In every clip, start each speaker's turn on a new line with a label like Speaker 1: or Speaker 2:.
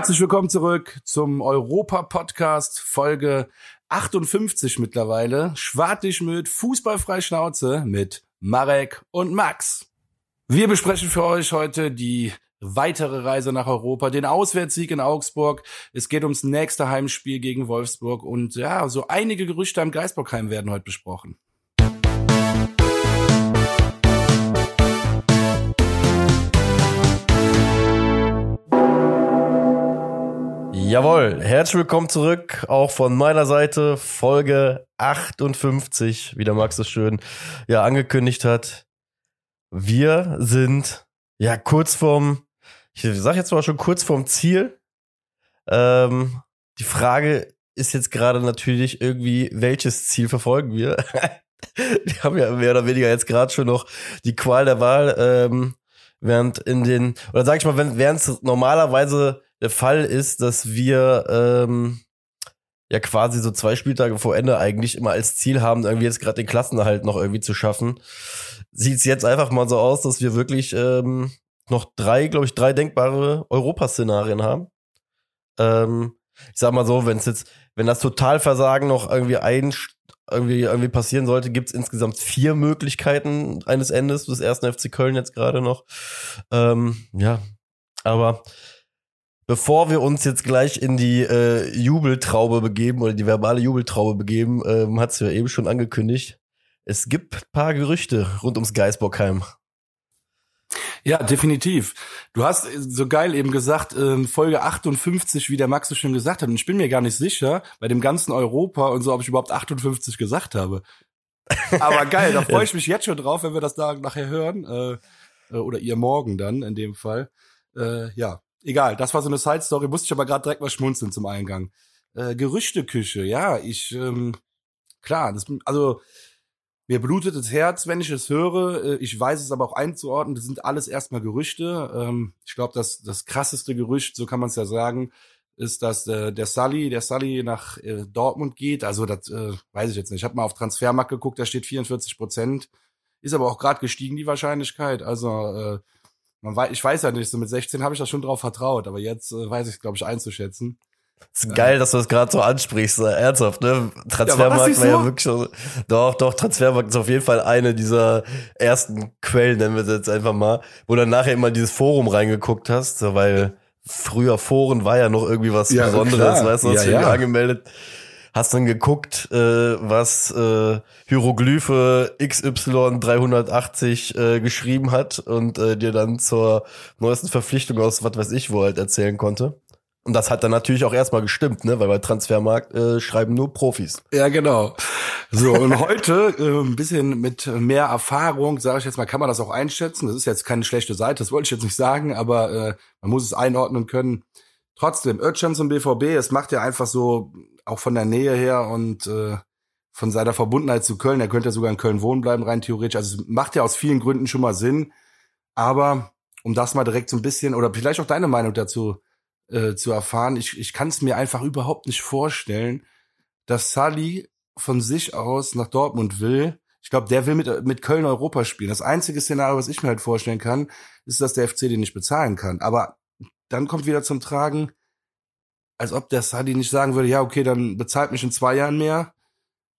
Speaker 1: Herzlich willkommen zurück zum Europa-Podcast, Folge 58 mittlerweile. Schwartig mit Fußballfrei Schnauze mit Marek und Max. Wir besprechen für euch heute die weitere Reise nach Europa, den Auswärtssieg in Augsburg. Es geht ums nächste Heimspiel gegen Wolfsburg und ja, so einige Gerüchte am Geisbockheim werden heute besprochen.
Speaker 2: Jawohl, herzlich willkommen zurück, auch von meiner Seite, Folge 58, wie der Max es schön ja angekündigt hat. Wir sind ja kurz vorm, ich sag jetzt mal schon kurz vorm Ziel. Ähm, die Frage ist jetzt gerade natürlich irgendwie, welches Ziel verfolgen wir? wir haben ja mehr oder weniger jetzt gerade schon noch die Qual der Wahl, ähm, während in den, oder sag ich mal, während es normalerweise der Fall ist, dass wir ähm, ja quasi so zwei Spieltage vor Ende eigentlich immer als Ziel haben, irgendwie jetzt gerade den Klassenerhalt noch irgendwie zu schaffen, sieht es jetzt einfach mal so aus, dass wir wirklich ähm, noch drei, glaube ich, drei denkbare Europaszenarien haben. Ähm, ich sag mal so, wenn es jetzt, wenn das Totalversagen noch irgendwie ein irgendwie, irgendwie passieren sollte, gibt es insgesamt vier Möglichkeiten eines Endes des ersten FC Köln jetzt gerade noch. Ähm, ja, aber bevor wir uns jetzt gleich in die äh, Jubeltraube begeben oder die verbale Jubeltraube begeben, ähm, hat es ja eben schon angekündigt. Es gibt ein paar Gerüchte rund ums Geisbockheim.
Speaker 1: Ja, definitiv. Du hast so geil eben gesagt, ähm, Folge 58, wie der Max so schön gesagt hat. Und ich bin mir gar nicht sicher, bei dem ganzen Europa und so, ob ich überhaupt 58 gesagt habe. Aber geil, da freue ich mich jetzt schon drauf, wenn wir das da nachher hören. Äh, äh, oder ihr morgen dann in dem Fall. Äh, ja, egal, das war so eine Side-Story, musste ich aber gerade direkt mal schmunzeln zum Eingang. Äh, Gerüchteküche, ja, ich, ähm, klar, das, also mir blutet das Herz, wenn ich es höre. Äh, ich weiß es aber auch einzuordnen. Das sind alles erstmal Gerüchte. Ähm, ich glaube, das, das krasseste Gerücht, so kann man es ja sagen, ist, dass äh, der Sully, der Sully nach äh, Dortmund geht. Also das äh, weiß ich jetzt nicht. Ich habe mal auf Transfermarkt geguckt, da steht 44 Prozent. Ist aber auch gerade gestiegen, die Wahrscheinlichkeit. Also äh, man weiß, ich weiß ja nicht, so mit 16 habe ich da schon drauf vertraut, aber jetzt äh, weiß ich glaube ich, einzuschätzen.
Speaker 2: Das ist geil, dass du das gerade so ansprichst, äh, ernsthaft, ne? Transfermarkt ja, war, ja wirklich schon, doch, doch, Transfermarkt ist auf jeden Fall eine dieser ersten Quellen, nennen wir es jetzt einfach mal, wo dann nachher immer dieses Forum reingeguckt hast, weil früher Foren war ja noch irgendwie was ja, Besonderes, klar. weißt du, hast ja, ja. angemeldet hast dann geguckt, äh, was äh, Hieroglyphe XY 380 äh, geschrieben hat und äh, dir dann zur neuesten Verpflichtung aus was weiß ich wo halt erzählen konnte. Und das hat dann natürlich auch erstmal gestimmt, ne? Weil bei Transfermarkt äh, schreiben nur Profis.
Speaker 1: Ja, genau. So, und heute äh, ein bisschen mit mehr Erfahrung, sage ich jetzt mal, kann man das auch einschätzen. Das ist jetzt keine schlechte Seite, das wollte ich jetzt nicht sagen, aber äh, man muss es einordnen können. Trotzdem, Özcan zum BVB, es macht ja einfach so, auch von der Nähe her und äh, von seiner Verbundenheit zu Köln, er könnte ja sogar in Köln wohnen bleiben, rein theoretisch. Also macht ja aus vielen Gründen schon mal Sinn. Aber um das mal direkt so ein bisschen, oder vielleicht auch deine Meinung dazu äh, zu erfahren, ich, ich kann es mir einfach überhaupt nicht vorstellen, dass Sully von sich aus nach Dortmund will. Ich glaube, der will mit, mit Köln Europa spielen. Das einzige Szenario, was ich mir halt vorstellen kann, ist, dass der FC den nicht bezahlen kann. Aber dann kommt wieder zum Tragen, als ob der Sadi nicht sagen würde, ja, okay, dann bezahlt mich in zwei Jahren mehr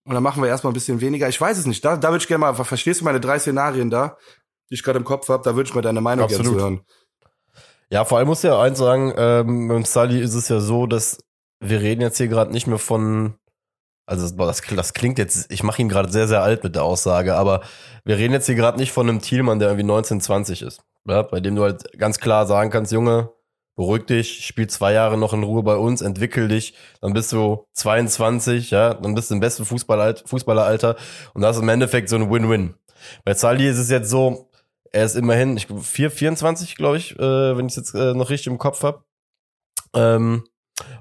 Speaker 1: und dann machen wir erstmal ein bisschen weniger. Ich weiß es nicht. Da, da würde ich gerne mal, verstehst du meine drei Szenarien da, die ich gerade im Kopf habe? Da würde ich mal deine Meinung gerne hören.
Speaker 2: Ja, vor allem muss ja eins sagen, ähm, beim Sully ist es ja so, dass wir reden jetzt hier gerade nicht mehr von, also das, das klingt jetzt, ich mache ihn gerade sehr, sehr alt mit der Aussage, aber wir reden jetzt hier gerade nicht von einem Thielmann, der irgendwie 19, 20 ist. Ja, bei dem du halt ganz klar sagen kannst, Junge, beruhig dich, spiel zwei Jahre noch in Ruhe bei uns, entwickel dich, dann bist du 22, ja, dann bist du im besten Fußballeralter, und das ist im Endeffekt so ein Win-Win. Bei Sali ist es jetzt so, er ist immerhin, ich 4, 24, glaube ich, äh, wenn ich es jetzt äh, noch richtig im Kopf habe. Ähm,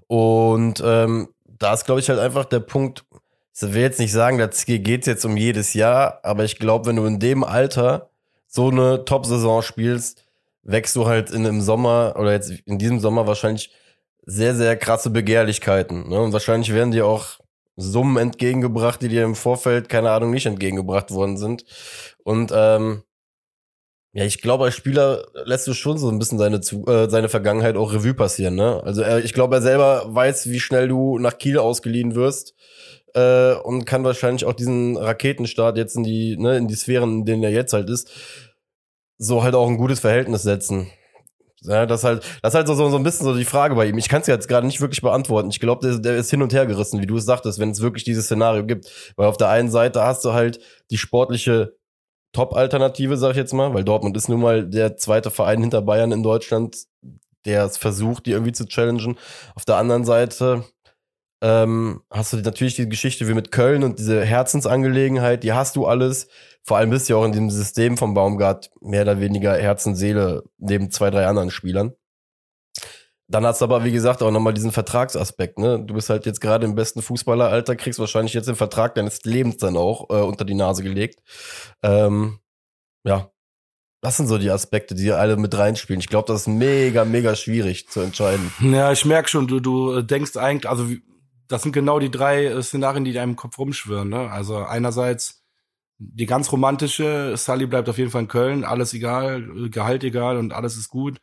Speaker 2: und ähm, da ist, glaube ich, halt einfach der Punkt, ich will jetzt nicht sagen, da geht jetzt um jedes Jahr, aber ich glaube, wenn du in dem Alter so eine Top-Saison spielst, wächst du halt in einem Sommer oder jetzt in diesem Sommer wahrscheinlich sehr, sehr krasse Begehrlichkeiten. Ne? Und wahrscheinlich werden dir auch Summen entgegengebracht, die dir im Vorfeld, keine Ahnung, nicht entgegengebracht worden sind. Und ähm, Ja, ich glaube, als Spieler lässt du schon so ein bisschen seine, äh, seine Vergangenheit auch Revue passieren. Ne? Also er, ich glaube, er selber weiß, wie schnell du nach Kiel ausgeliehen wirst äh, und kann wahrscheinlich auch diesen Raketenstart jetzt in die, ne, in die Sphären, in denen er jetzt halt ist, so halt auch ein gutes Verhältnis setzen. Ja, das halt, das ist halt so, so, so ein bisschen so die Frage bei ihm. Ich kann es jetzt gerade nicht wirklich beantworten. Ich glaube, der, der ist hin und her gerissen, wie du es sagtest, wenn es wirklich dieses Szenario gibt. Weil auf der einen Seite hast du halt die sportliche Top-Alternative, sag ich jetzt mal, weil Dortmund ist nun mal der zweite Verein hinter Bayern in Deutschland, der es versucht, die irgendwie zu challengen. Auf der anderen Seite ähm, hast du natürlich die Geschichte wie mit Köln und diese Herzensangelegenheit, die hast du alles. Vor allem bist du ja auch in dem System vom Baumgart mehr oder weniger Herz neben zwei, drei anderen Spielern. Dann hast du aber, wie gesagt, auch nochmal diesen Vertragsaspekt. Ne? Du bist halt jetzt gerade im besten Fußballeralter, kriegst wahrscheinlich jetzt den Vertrag deines Lebens dann auch äh, unter die Nase gelegt. Ähm, ja, das sind so die Aspekte, die alle mit reinspielen. Ich glaube, das ist mega, mega schwierig zu entscheiden.
Speaker 1: Ja, ich merk schon, du, du denkst eigentlich, also das sind genau die drei äh, Szenarien, die deinem Kopf rumschwirren. Ne? Also einerseits die ganz romantische, Sully bleibt auf jeden Fall in Köln, alles egal, Gehalt egal und alles ist gut.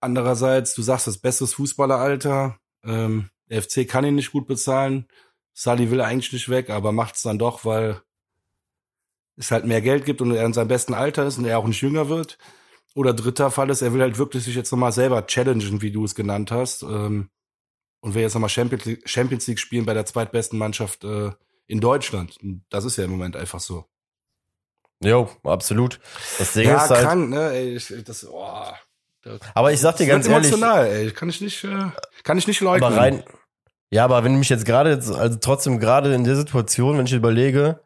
Speaker 1: Andererseits, du sagst, das bestes Fußballeralter. Ähm, der FC kann ihn nicht gut bezahlen. Sully will eigentlich nicht weg, aber macht es dann doch, weil es halt mehr Geld gibt und er in seinem besten Alter ist und er auch nicht jünger wird. Oder dritter Fall ist, er will halt wirklich sich jetzt nochmal selber challengen, wie du es genannt hast. Ähm, und will jetzt nochmal Champions League, spielen bei der zweitbesten Mannschaft äh, in Deutschland. Das ist ja im Moment einfach so.
Speaker 2: Jo, absolut.
Speaker 1: Das Ding ja, ist halt, krank, ne? Ey, das, oh,
Speaker 2: aber ich sag dir ganz ehrlich,
Speaker 1: emotional, ey. Kann ich nicht, äh, kann ich nicht leugnen.
Speaker 2: Aber rein, ja, aber wenn ich mich jetzt gerade also trotzdem gerade in der Situation, wenn ich überlege,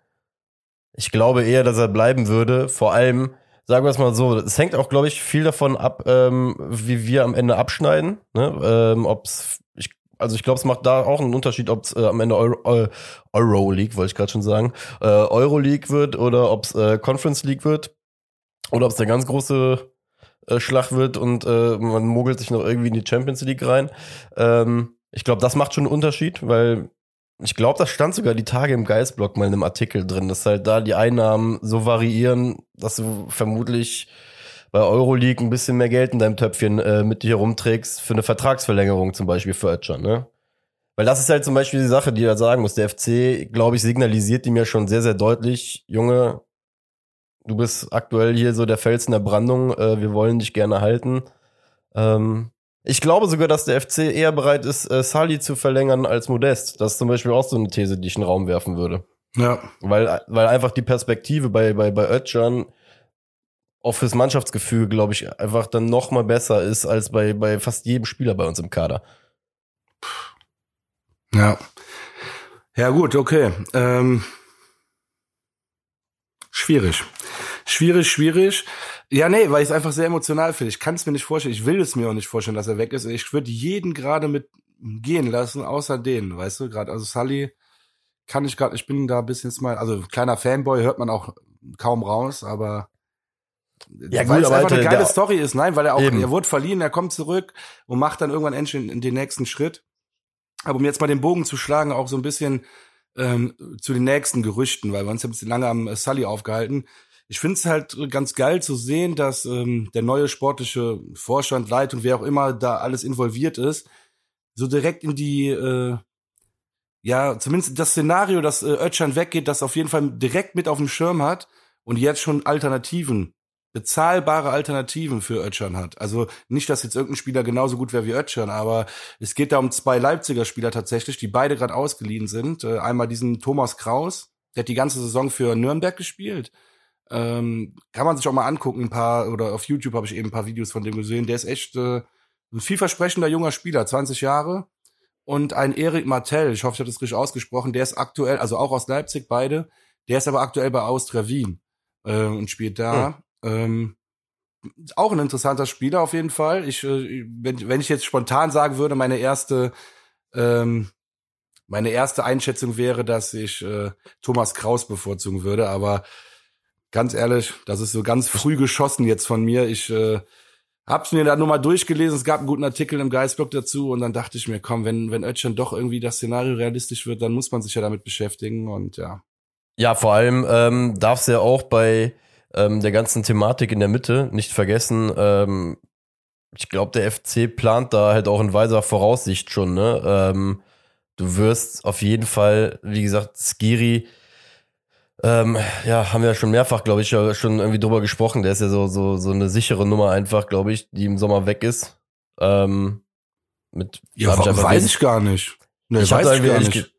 Speaker 2: ich glaube eher, dass er bleiben würde. Vor allem, sagen wir es mal so, es hängt auch, glaube ich, viel davon ab, ähm, wie wir am Ende abschneiden. Ne? Ähm, ob's, ich, also ich glaube, es macht da auch einen Unterschied, ob es äh, am Ende Euro, äh, Euro League, wollte ich gerade schon sagen, äh, Euro League wird oder ob es äh, Conference League wird oder ob es der ganz große äh, Schlag wird und äh, man mogelt sich noch irgendwie in die Champions League rein. Ähm, ich glaube, das macht schon einen Unterschied, weil ich glaube, das stand sogar die Tage im Geistblock mal in einem Artikel drin, dass halt da die Einnahmen so variieren, dass du vermutlich bei Euroleague ein bisschen mehr Geld in deinem Töpfchen äh, mit dir rumträgst für eine Vertragsverlängerung zum Beispiel für Ötcher, ne? Weil das ist halt zum Beispiel die Sache, die er sagen muss. Der FC, glaube ich, signalisiert ihm ja schon sehr, sehr deutlich, Junge, du bist aktuell hier so der Fels in der Brandung, äh, wir wollen dich gerne halten. Ähm, ich glaube sogar, dass der FC eher bereit ist, äh, Sali zu verlängern als Modest. Das ist zum Beispiel auch so eine These, die ich in den Raum werfen würde.
Speaker 1: Ja.
Speaker 2: Weil, weil einfach die Perspektive bei, bei, bei Özcan auch fürs Mannschaftsgefühl, glaube ich, einfach dann noch mal besser ist als bei, bei fast jedem Spieler bei uns im Kader.
Speaker 1: Ja. Ja, gut, okay. Ähm, schwierig. Schwierig, schwierig. Ja, nee, weil ich es einfach sehr emotional finde. Ich kann es mir nicht vorstellen. Ich will es mir auch nicht vorstellen, dass er weg ist. Ich würde jeden gerade mit gehen lassen, außer den, weißt du, gerade. Also Sully kann ich gerade, ich bin da ein bisschen mal, also kleiner Fanboy hört man auch kaum raus, aber ja, weil gut, es einfach eine geile Story ist, nein, weil er auch, eben. er wurde verliehen, er kommt zurück und macht dann irgendwann endlich den nächsten Schritt. Aber um jetzt mal den Bogen zu schlagen, auch so ein bisschen ähm, zu den nächsten Gerüchten, weil wir uns ja ein bisschen lange am Sully aufgehalten ich finde es halt ganz geil zu sehen, dass ähm, der neue sportliche Vorstand, Leitung, wer auch immer da alles involviert ist, so direkt in die, äh, ja, zumindest das Szenario, dass äh, Ötchan weggeht, das auf jeden Fall direkt mit auf dem Schirm hat und jetzt schon Alternativen, bezahlbare Alternativen für Ötchan hat. Also nicht, dass jetzt irgendein Spieler genauso gut wäre wie Ötchan, aber es geht da um zwei Leipziger Spieler tatsächlich, die beide gerade ausgeliehen sind. Äh, einmal diesen Thomas Kraus, der hat die ganze Saison für Nürnberg gespielt ähm, kann man sich auch mal angucken, ein paar, oder auf YouTube habe ich eben ein paar Videos von dem gesehen. Der ist echt äh, ein vielversprechender junger Spieler, 20 Jahre. Und ein Erik Martell, ich hoffe, ich habe das richtig ausgesprochen, der ist aktuell, also auch aus Leipzig beide, der ist aber aktuell bei Austria Wien äh, und spielt da. Hm. Ähm, auch ein interessanter Spieler auf jeden Fall. Ich, äh, wenn, wenn ich jetzt spontan sagen würde, meine erste, ähm, meine erste Einschätzung wäre, dass ich äh, Thomas Kraus bevorzugen würde, aber ganz ehrlich, das ist so ganz früh geschossen jetzt von mir. Ich äh, hab's mir dann nur mal durchgelesen. Es gab einen guten Artikel im Geistblog dazu und dann dachte ich mir, komm, wenn wenn Özcan doch irgendwie das Szenario realistisch wird, dann muss man sich ja damit beschäftigen und ja.
Speaker 2: Ja, vor allem ähm, darf es ja auch bei ähm, der ganzen Thematik in der Mitte. Nicht vergessen, ähm, ich glaube, der FC plant da halt auch in weiser Voraussicht schon, ne? Ähm, du wirst auf jeden Fall, wie gesagt, Skiri, ähm, ja, haben wir ja schon mehrfach, glaube ich, schon irgendwie drüber gesprochen. Der ist ja so, so, so eine sichere Nummer einfach, glaube ich, die im Sommer weg ist. Ähm, mit,
Speaker 1: Ja,
Speaker 2: hab ich
Speaker 1: weiß
Speaker 2: wenig-
Speaker 1: ich gar nicht. Nee,
Speaker 2: Ich hab
Speaker 1: weiß ich gar nicht.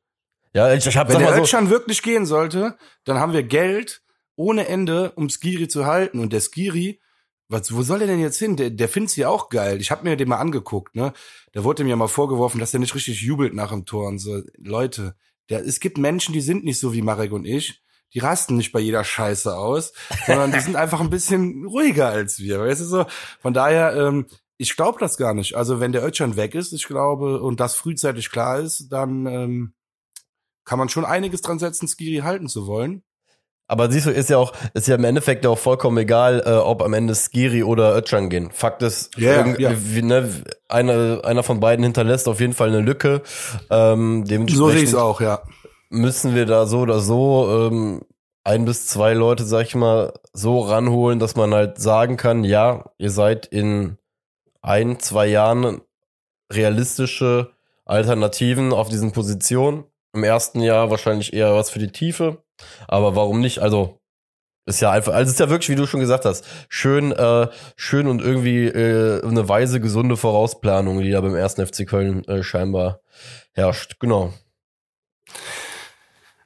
Speaker 2: Ja, ich, ich habe
Speaker 1: Wenn der
Speaker 2: mal so,
Speaker 1: wirklich gehen sollte, dann haben wir Geld ohne Ende, um Skiri zu halten. Und der Skiri, was, wo soll der denn jetzt hin? Der, der find's ja auch geil. Ich habe mir den mal angeguckt, ne? Da wurde mir mal vorgeworfen, dass der nicht richtig jubelt nach dem Tor und so. Leute, der, es gibt Menschen, die sind nicht so wie Marek und ich. Die rasten nicht bei jeder Scheiße aus, sondern die sind einfach ein bisschen ruhiger als wir. Weißt du so? Von daher, ähm, ich glaube das gar nicht. Also wenn der Özcan weg ist, ich glaube, und das frühzeitig klar ist, dann ähm, kann man schon einiges dran setzen, Skiri halten zu wollen.
Speaker 2: Aber siehst du, ist ja auch, ist ja im Endeffekt auch vollkommen egal, äh, ob am Ende Skiri oder Özcan gehen. Fakt ist,
Speaker 1: Ja,
Speaker 2: irgend-
Speaker 1: ja.
Speaker 2: Wie, ne, einer, einer von beiden hinterlässt auf jeden Fall eine Lücke. Ähm,
Speaker 1: So sehe ich
Speaker 2: dementsprechend
Speaker 1: es auch, ja.
Speaker 2: müssen wir da so oder so ähm, ein bis zwei Leute, sag ich mal, so ranholen, dass man halt sagen kann, ja, ihr seid in ein, zwei Jahren realistische Alternativen auf diesen Positionen. Im ersten Jahr wahrscheinlich eher was für die Tiefe, aber warum nicht? Also ist ja einfach, also ist ja wirklich, wie du schon gesagt hast, schön, äh, schön und irgendwie äh, eine weise, gesunde Vorausplanung, die da beim ersten FC Köln äh, scheinbar herrscht. Genau.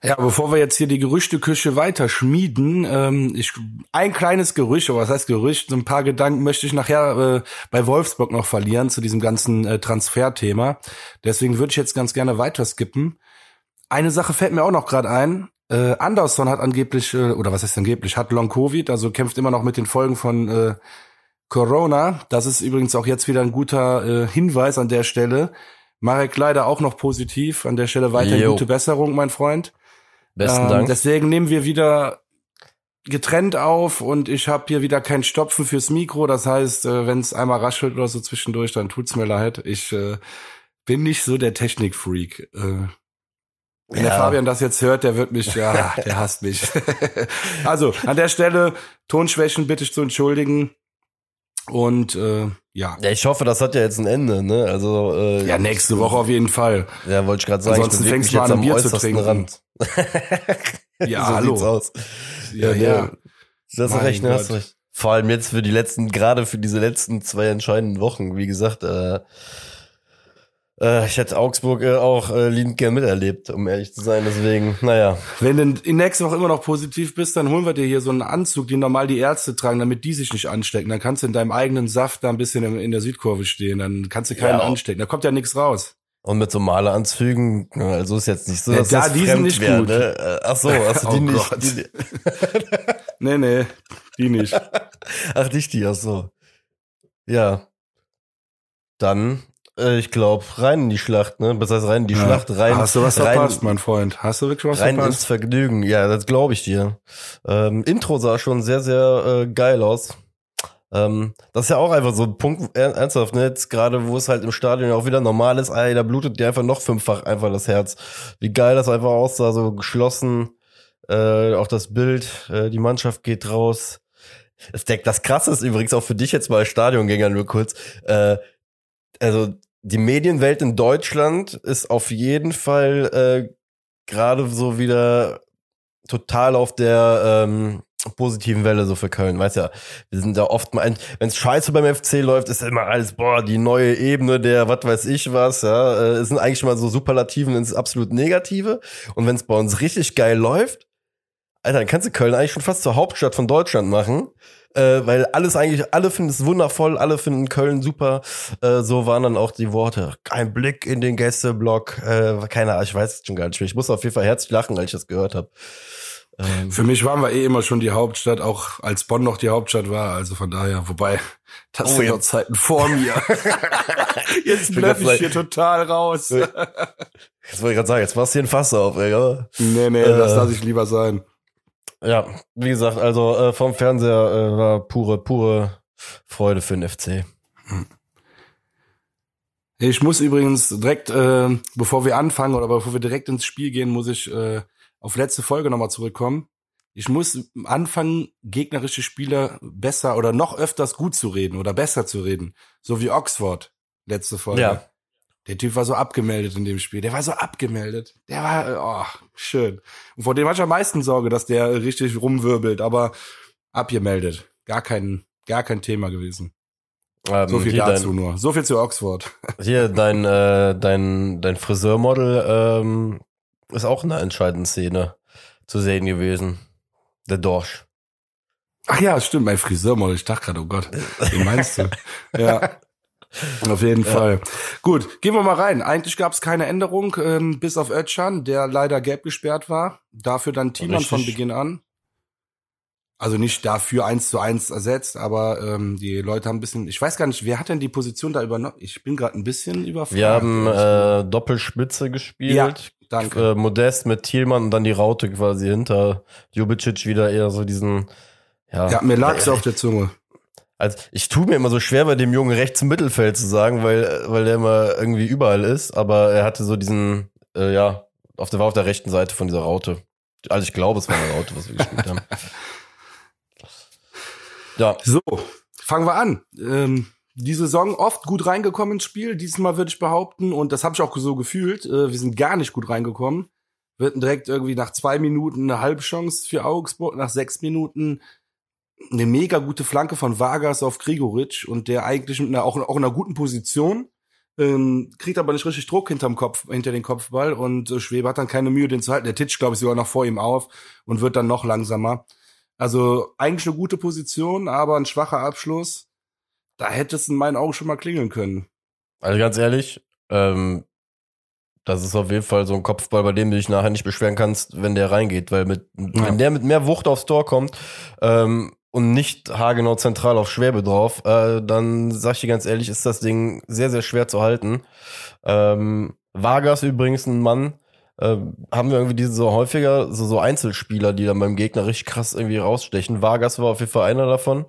Speaker 1: Ja, bevor wir jetzt hier die Gerüchteküche weiter schmieden, ähm, ich, ein kleines Gerücht, oder was heißt Gerücht, so ein paar Gedanken möchte ich nachher äh, bei Wolfsburg noch verlieren zu diesem ganzen äh, Transferthema. Deswegen würde ich jetzt ganz gerne weiter skippen. Eine Sache fällt mir auch noch gerade ein. Äh, Anderson hat angeblich, äh, oder was heißt angeblich, hat Long-Covid, also kämpft immer noch mit den Folgen von äh, Corona. Das ist übrigens auch jetzt wieder ein guter äh, Hinweis an der Stelle. Marek leider auch noch positiv. An der Stelle weiterhin
Speaker 2: Jo.
Speaker 1: gute Besserung, mein Freund.
Speaker 2: Besten
Speaker 1: Ähm,
Speaker 2: Dank.
Speaker 1: Deswegen nehmen wir wieder getrennt auf und ich habe hier wieder kein Stopfen fürs Mikro. Das heißt, äh, wenn es einmal raschelt oder so zwischendurch, dann tut's mir leid. Ich äh, bin nicht so der Technikfreak. Äh, wenn der
Speaker 2: Ja.
Speaker 1: Fabian das jetzt hört, der wird mich, ja, der hasst mich. also an der Stelle Tonschwächen bitte ich zu entschuldigen. Und äh, ja.
Speaker 2: Ja, ich hoffe, das hat ja jetzt ein Ende, ne? Also, äh,
Speaker 1: Ja, nächste Woche auf jeden Fall.
Speaker 2: Ja, wollte ich gerade sagen,
Speaker 1: Ansonsten fängst du
Speaker 2: jetzt
Speaker 1: an,
Speaker 2: am
Speaker 1: Bier zu trinken.
Speaker 2: Rand.
Speaker 1: Ja,
Speaker 2: so
Speaker 1: hallo.
Speaker 2: sieht's aus.
Speaker 1: Ja, ja.
Speaker 2: Du hast
Speaker 1: Mein
Speaker 2: recht, ne, hast recht. Vor allem jetzt für die letzten, gerade für diese letzten zwei entscheidenden Wochen, wie gesagt, äh, ich hätte Augsburg äh, auch äh, liebend gern miterlebt, um ehrlich zu sein. Deswegen, naja.
Speaker 1: Wenn du in nächste Woche immer noch positiv bist, dann holen wir dir hier so einen Anzug, den normal die Ärzte tragen, damit die sich nicht anstecken. Dann kannst du in deinem eigenen Saft da ein bisschen in, der Südkurve stehen. Dann kannst du keinen
Speaker 2: Ja.
Speaker 1: anstecken. Da kommt ja nichts raus.
Speaker 2: Und mit so Maleranzügen, ja, also ist jetzt nicht so,
Speaker 1: Ja,
Speaker 2: dass
Speaker 1: da,
Speaker 2: das
Speaker 1: die sind nicht
Speaker 2: wär,
Speaker 1: gut.
Speaker 2: Ne? Äh, Ach so, hast du die
Speaker 1: Oh
Speaker 2: nicht?
Speaker 1: Gott.
Speaker 2: Die,
Speaker 1: Nee, nee, die nicht.
Speaker 2: Ach, nicht die, ach so. Ja. Dann, äh, ich glaube, rein in die Schlacht, ne? Das heißt, rein in die
Speaker 1: Ja.
Speaker 2: Schlacht, rein,
Speaker 1: Hast du was
Speaker 2: rein,
Speaker 1: verpasst, mein Freund? Hast du wirklich was
Speaker 2: rein ins
Speaker 1: verpasst?
Speaker 2: Vergnügen. Ja, das glaube ich dir. Ähm, Intro sah schon sehr, sehr äh, geil aus. Ähm, das ist ja auch einfach so ein Punkt, er- ernsthaft, ne? Jetzt gerade, wo es halt im Stadion auch wieder normal ist, ey, da blutet dir einfach noch fünffach einfach das Herz. Wie geil das einfach aussah, so geschlossen. Äh, auch das Bild, äh, die Mannschaft geht raus. Das, das Krasse ist übrigens auch für dich jetzt mal als Stadiongänger nur kurz. Äh, also die Medienwelt in Deutschland ist auf jeden Fall äh, gerade so wieder total auf der ähm, positiven Welle so für Köln. Weißt ja, wir sind da oft mal, wenn es scheiße beim FC läuft, ist immer alles, boah, die neue Ebene der, was weiß ich was, ja. Äh, Es sind eigentlich mal so Superlativen ins absolut Negative. Und wenn es bei uns richtig geil läuft, Alter, dann kannst du Köln eigentlich schon fast zur Hauptstadt von Deutschland machen. Äh, weil alles eigentlich, alle finden es wundervoll, alle finden Köln super. Äh, so waren dann auch die Worte. Ein Blick in den Gästeblock. Äh, keine Ahnung, ich weiß es schon gar nicht mehr. Ich muss auf jeden Fall herzlich lachen, als ich das gehört habe. Ähm,
Speaker 1: Für mich waren wir eh immer schon die Hauptstadt, auch als Bonn noch die Hauptstadt war. Also von daher, wobei, das
Speaker 2: Oh,
Speaker 1: sind
Speaker 2: ja.
Speaker 1: noch Zeiten vor mir. Jetzt blöff ich hier total raus.
Speaker 2: Jetzt wollte ich gerade sagen, jetzt machst du hier ein Fass auf, ey, aber
Speaker 1: Nee, nee,
Speaker 2: Äh.
Speaker 1: das lasse ich lieber sein.
Speaker 2: Ja, wie gesagt, also äh, vom Fernseher äh, war pure, pure Freude für den FC.
Speaker 1: Ich muss übrigens direkt, äh, bevor wir anfangen oder bevor wir direkt ins Spiel gehen, muss ich äh, auf letzte Folge nochmal zurückkommen. ich muss anfangen, gegnerische Spieler besser oder noch öfters gut zu reden oder besser zu reden. So wie Oxford, letzte Folge. Ja. Der Typ war so abgemeldet in dem Spiel. Der war so abgemeldet. Der war, oh, schön. Und vor dem hatte ich am meisten Sorge, dass der richtig rumwirbelt, aber abgemeldet. Gar kein, gar kein Thema gewesen. Ähm, so viel dazu dein, nur. So viel zu Oxford.
Speaker 2: Hier, dein, äh, dein, dein Friseurmodel ähm, ist auch in der entscheidenden Szene zu sehen gewesen. Der Dorsch.
Speaker 1: Ach ja, stimmt, mein Friseurmodel. Ich dachte gerade, oh Gott, wie meinst du? ja. Auf jeden ja. Fall. Gut, gehen wir mal rein. Eigentlich gab es keine Änderung, ähm, bis auf Özcan, der leider gelb gesperrt war. Dafür dann Thiemann von Beginn an. Also nicht dafür eins zu eins ersetzt, aber ähm, die Leute haben ein bisschen, ich weiß gar nicht, wer hat denn die Position da übernommen? Ich bin gerade ein bisschen überfragt.
Speaker 2: Wir haben äh, Doppelspitze gespielt. Ja, danke. Äh, Modest mit Thielmann und dann die Raute quasi hinter Jubicic wieder eher so diesen,
Speaker 1: ja. Ja, mir lag's äh, auf der Zunge.
Speaker 2: Also ich tue mir immer so schwer, bei dem Jungen rechts im Mittelfeld zu sagen, weil, weil der immer irgendwie überall ist, aber er hatte so diesen, äh, ja, auf der war auf der rechten Seite von dieser Raute. Also ich glaube, es war eine Raute, was wir gespielt haben.
Speaker 1: Ja. So, fangen wir an. Ähm, die Saison oft gut reingekommen ins Spiel. Diesmal würde ich behaupten, und das habe ich auch so gefühlt, äh, wir sind gar nicht gut reingekommen. Wir hatten direkt irgendwie nach zwei Minuten eine Halbchance für Augsburg, nach sechs Minuten eine mega gute Flanke von Vargas auf Grigoric und der eigentlich mit einer, auch, auch in einer guten Position ähm, kriegt aber nicht richtig Druck hinterm Kopf, hinter den Kopfball und äh, Schwebe hat dann keine Mühe, den zu halten. Der Titsch, glaube ich, sogar noch vor ihm auf und wird dann noch langsamer. Also eigentlich eine gute Position, aber ein schwacher Abschluss. Da hätte es in meinen Augen schon mal klingeln können.
Speaker 2: Also ganz ehrlich, ähm, das ist auf jeden Fall so ein Kopfball, bei dem du dich nachher nicht beschweren kannst, wenn der reingeht, weil mit, ja. wenn der mit mehr Wucht aufs Tor kommt ähm, und nicht haargenau zentral auf Schwäbe drauf, äh, dann sag ich dir ganz ehrlich, ist das Ding sehr, sehr schwer zu halten. Ähm, Vargas übrigens ein Mann, äh, haben wir irgendwie diese so häufiger so, so Einzelspieler, die dann beim Gegner richtig krass irgendwie rausstechen. Vargas war auf jeden Fall einer davon.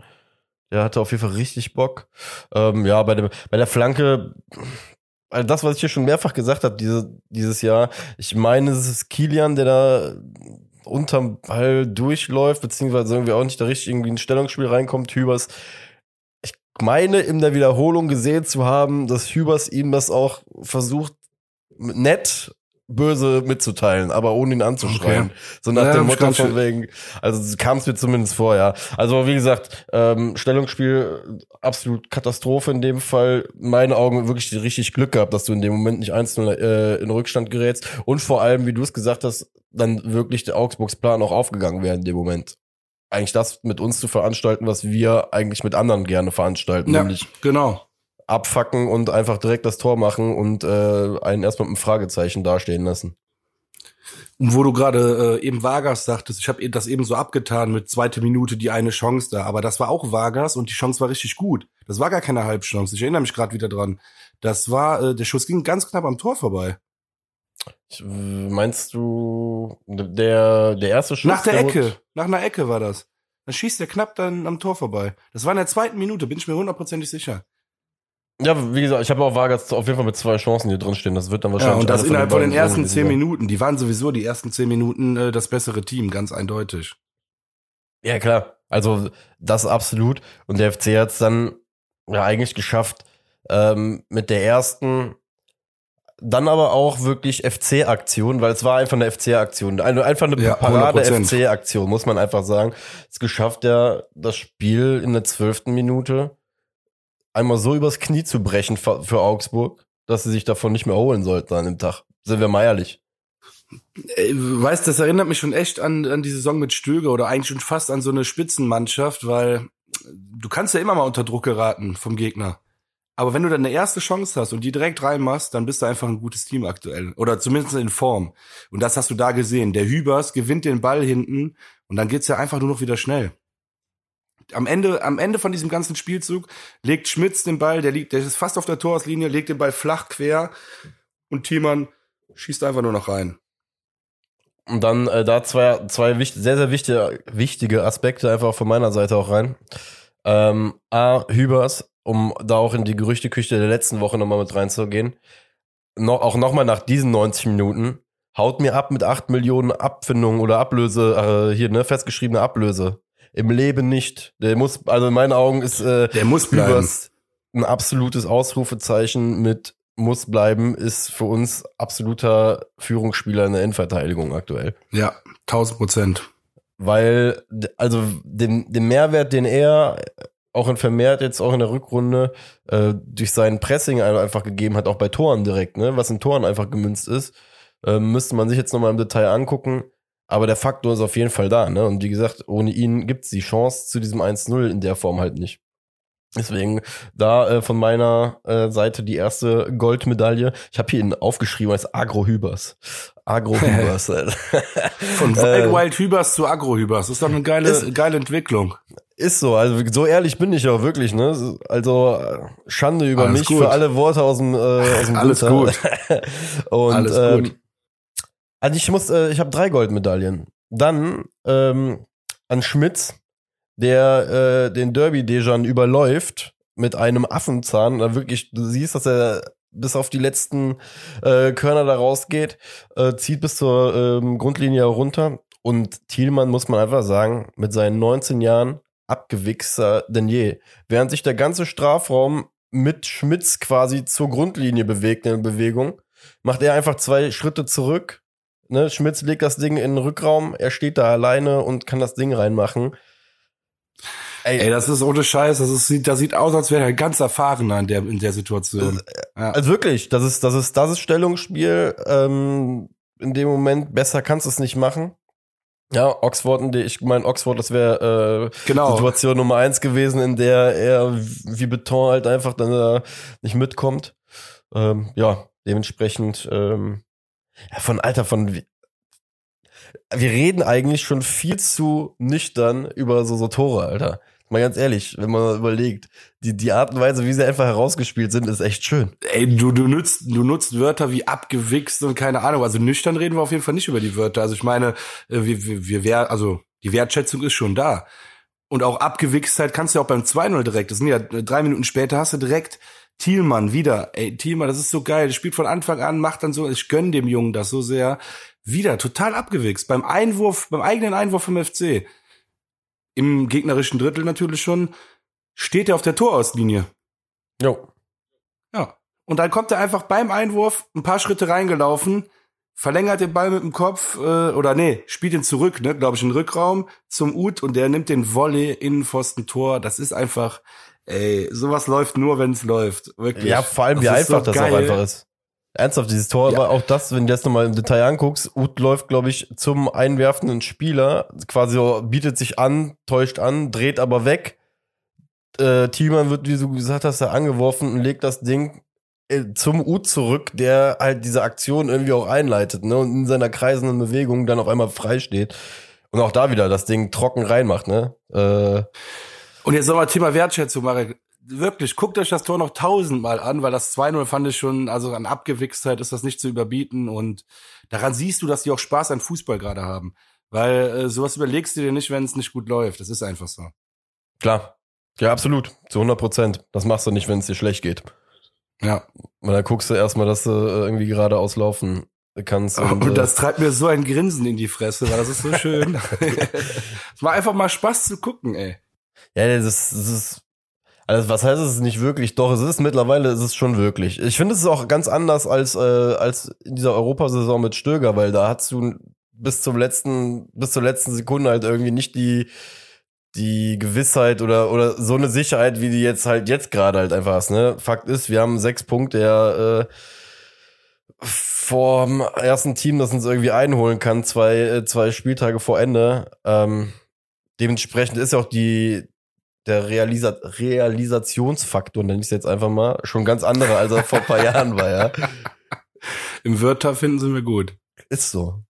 Speaker 2: Der hatte auf jeden Fall richtig Bock. Ähm, ja, bei, dem, bei der Flanke, also das, was ich hier schon mehrfach gesagt habe, diese, dieses Jahr, ich meine, es ist Kilian, der da unterm Ball durchläuft, beziehungsweise irgendwie auch nicht da richtig irgendwie ein Stellungsspiel reinkommt. Hübers, ich meine, in der Wiederholung gesehen zu haben, dass Hübers ihm das auch versucht, nett böse mitzuteilen, aber ohne ihn anzuschreien. Okay. So nach ja, dem Motto von wegen, also kam es mir zumindest vor, ja. Also wie gesagt, ähm, Stellungsspiel absolut Katastrophe in dem Fall. In meinen Augen wirklich richtig Glück gehabt, dass du in dem Moment nicht einzeln äh, in Rückstand gerätst und vor allem, wie du es gesagt hast, dann wirklich der Augsburgs Plan auch aufgegangen wäre in dem Moment. Eigentlich das mit uns zu veranstalten, was wir eigentlich mit anderen gerne veranstalten.
Speaker 1: Ja, nämlich genau
Speaker 2: abfacken und einfach direkt das Tor machen und äh, einen erstmal mit einem Fragezeichen dastehen lassen.
Speaker 1: Und wo du gerade äh, eben Vargas sagtest, ich habe das eben so abgetan mit zweite Minute die eine Chance da, aber das war auch Vargas und die Chance war richtig gut. Das war gar keine Halbchance. Ich erinnere mich gerade wieder dran. Das war äh, der Schuss ging ganz knapp am Tor vorbei.
Speaker 2: Ich, meinst du der der erste Schuss?
Speaker 1: Nach der, der Ecke, nach einer Ecke war das. Dann schießt der knapp dann am Tor vorbei. Das war in der zweiten Minute, bin ich mir hundertprozentig sicher.
Speaker 2: Ja, wie gesagt, ich habe auch Vargas auf jeden Fall mit zwei Chancen hier drin stehen. Das wird dann wahrscheinlich.
Speaker 1: Ja, und das innerhalb von den ersten zehn Minuten. Die waren sowieso die ersten zehn Minuten äh, das bessere Team, ganz eindeutig.
Speaker 2: Ja, klar. Also das absolut. Und der FC hat es dann ja eigentlich geschafft, ähm, mit der ersten, dann aber auch wirklich FC-Aktion, weil es war einfach eine FC-Aktion. Einfach eine ja, Parade-FC-Aktion, muss man einfach sagen. Es geschafft, ja, das Spiel in der zwölften Minute einmal so übers Knie zu brechen für Augsburg, dass sie sich davon nicht mehr holen sollten an dem Tag. Sind wir mal ehrlich.
Speaker 1: Weißt, das erinnert mich schon echt an, an die Saison mit Stöger oder eigentlich schon fast an so eine Spitzenmannschaft, weil du kannst ja immer mal unter Druck geraten vom Gegner. Aber wenn du dann eine erste Chance hast und die direkt reinmachst, dann bist du einfach ein gutes Team aktuell. Oder zumindest in Form. Und das hast du da gesehen. Der Hübers gewinnt den Ball hinten und dann geht's ja einfach nur noch wieder schnell am Ende, am Ende von diesem ganzen Spielzug legt Schmitz den Ball, der liegt, der ist fast auf der Torauslinie, legt den Ball flach quer und Thiemann schießt einfach nur noch rein.
Speaker 2: Und dann äh, da zwei, zwei wichtig, sehr, sehr wichtige, wichtige Aspekte einfach von meiner Seite auch rein. Ähm, A, Hübers, um da auch in die Gerüchteküche der letzten Woche nochmal mit reinzugehen. Noch, auch nochmal nach diesen 90 Minuten haut mir ab mit 8 Millionen Abfindung oder Ablöse, äh, hier, ne, festgeschriebene Ablöse. Im Leben nicht. Der muss, also in meinen Augen ist äh,
Speaker 1: Der muss bleiben.
Speaker 2: ein absolutes Ausrufezeichen mit muss bleiben, ist für uns absoluter Führungsspieler in der Endverteidigung aktuell.
Speaker 1: Ja, 1000 Prozent.
Speaker 2: Weil, also den, den Mehrwert, den er auch in vermehrt jetzt auch in der Rückrunde äh, durch sein Pressing einfach gegeben hat, auch bei Toren direkt, ne, was in Toren einfach gemünzt ist, äh, müsste man sich jetzt nochmal im Detail angucken. Aber der Faktor ist auf jeden Fall da, ne? Und wie gesagt, ohne ihn gibt's die Chance zu diesem 1-0 in der Form halt nicht. Deswegen da äh, von meiner äh, Seite die erste Goldmedaille. Ich habe hier ihn aufgeschrieben als Agro-Hübers. Agro-Hübers.
Speaker 1: Von
Speaker 2: Äh,
Speaker 1: Wild Wild Hübers zu Agro-Hübers. Das ist doch eine geile,
Speaker 2: Ist-
Speaker 1: geile Entwicklung.
Speaker 2: Ist so, also so ehrlich bin ich auch wirklich, ne? Also äh, Schande über
Speaker 1: Alles
Speaker 2: mich
Speaker 1: gut.
Speaker 2: für alle Worte aus dem, äh, aus dem
Speaker 1: Alles
Speaker 2: Winter.
Speaker 1: gut.
Speaker 2: Und
Speaker 1: Alles
Speaker 2: ähm,
Speaker 1: gut.
Speaker 2: Also ich muss, äh, ich habe drei Goldmedaillen. Dann ähm, an Schmitz, der äh, den Derby Dejan überläuft mit einem Affenzahn. Da wirklich, du siehst, dass er bis auf die letzten äh, Körner da rausgeht, äh, zieht bis zur ähm, Grundlinie runter. Und Thielmann muss man einfach sagen, mit seinen 19 Jahren abgewichster denn je. Während sich der ganze Strafraum mit Schmitz quasi zur Grundlinie bewegt in Bewegung, macht er einfach zwei Schritte zurück. Ne, Schmitz legt das Ding in den Rückraum, er steht da alleine und kann das Ding reinmachen.
Speaker 1: Ey, das ist ohne Scheiß. Das, ist, sieht- das sieht aus, als wäre er ganz erfahrener in der, in der Situation. Ja.
Speaker 2: Also wirklich, das ist, das ist, das ist Stellungsspiel. Ähm, in dem Moment besser kannst du es nicht machen. Ja, Oxford, ich meine, Oxford, das wäre äh,
Speaker 1: Genau.
Speaker 2: Situation Nummer eins gewesen, in der er wie Beton halt einfach dann äh, nicht mitkommt. Ähm, ja, dementsprechend ähm, ja, von Alter von wir reden eigentlich schon viel zu nüchtern über so, so Tore, Alter. Mal ganz ehrlich, wenn man überlegt, die, die Art und Weise, wie sie einfach herausgespielt sind, ist echt schön.
Speaker 1: Ey, du, du nutzt, du nutzt Wörter wie abgewichst und keine Ahnung. Also nüchtern reden wir auf jeden Fall nicht über die Wörter. Also ich meine, äh, wir, wir, wir also die Wertschätzung ist schon da. Und auch Abgewichstheit kannst du ja auch beim 2-0 direkt. Das sind ja drei Minuten später hast du direkt Thielmann wieder. Ey, Thielmann, das ist so geil. Der spielt von Anfang an, macht dann so, ich gönn dem Jungen das so sehr. Wieder total abgewichst. Beim Einwurf, beim eigenen Einwurf vom FC. Im gegnerischen Drittel natürlich schon. Steht er auf der Torauslinie.
Speaker 2: Jo.
Speaker 1: Ja. Und dann kommt er einfach beim Einwurf ein paar Schritte reingelaufen, verlängert den Ball mit dem Kopf, äh, oder nee, spielt ihn zurück, ne, glaube ich, in den Rückraum zum Ut und der nimmt den Volley Innenpfosten Tor. Das ist einfach, ey, sowas läuft nur, wenn es läuft. Wirklich.
Speaker 2: Ja, vor allem, wie
Speaker 1: Das so
Speaker 2: einfach das auch
Speaker 1: geil.
Speaker 2: einfach ist. Ernsthaft, dieses Tor
Speaker 1: Ja.
Speaker 2: war auch das, wenn du das nochmal im Detail anguckst, Ut läuft, glaube ich, zum einwerfenden Spieler, quasi so, bietet sich an, täuscht an, dreht aber weg. Äh, Thielmann wird, wie du gesagt hast, da angeworfen und legt das Ding äh, zum Ut zurück, der halt diese Aktion irgendwie auch einleitet, ne, und in seiner kreisenden Bewegung dann auf einmal frei steht. Und auch da wieder das Ding trocken reinmacht, ne? Äh,
Speaker 1: Und jetzt nochmal Thema Wertschätzung, Marek. Wirklich, guckt euch das Tor noch tausendmal an, weil das 2-0 fand ich schon, also an Abgewichstheit ist das nicht zu überbieten und daran siehst du, dass die auch Spaß an Fußball gerade haben. Weil äh, sowas überlegst du dir nicht, wenn es nicht gut läuft. Das ist einfach so.
Speaker 2: klar. Ja, absolut. Zu 100 Prozent. Das machst du nicht, wenn es dir schlecht geht.
Speaker 1: Ja.
Speaker 2: Und dann guckst du erstmal, dass du äh, irgendwie geradeaus laufen kannst.
Speaker 1: Und,
Speaker 2: äh,
Speaker 1: das treibt mir so ein Grinsen in die Fresse, weil das ist so schön. es war einfach mal Spaß zu gucken, ey.
Speaker 2: Ja, das ist, das ist, also was heißt es ist nicht wirklich? Doch, es ist mittlerweile, es ist schon wirklich. Ich finde, es ist auch ganz anders als, äh, als in dieser Europasaison mit Stöger, weil da hast du bis zum letzten, bis zur letzten Sekunde halt irgendwie nicht die, die Gewissheit oder, oder so eine Sicherheit, wie die jetzt halt jetzt gerade halt einfach hast, ne? Fakt ist, wir haben sechs Punkte, ja, äh, vom ersten Team, das uns irgendwie einholen kann, zwei, äh, zwei Spieltage vor Ende. Ähm, dementsprechend ist ja auch die, der Realisa Realisationsfaktor, nenne ich es jetzt einfach mal, schon ganz anderer, als er vor ein paar Jahren war, ja.
Speaker 1: Im Wörter finden sie mir gut.
Speaker 2: Ist so.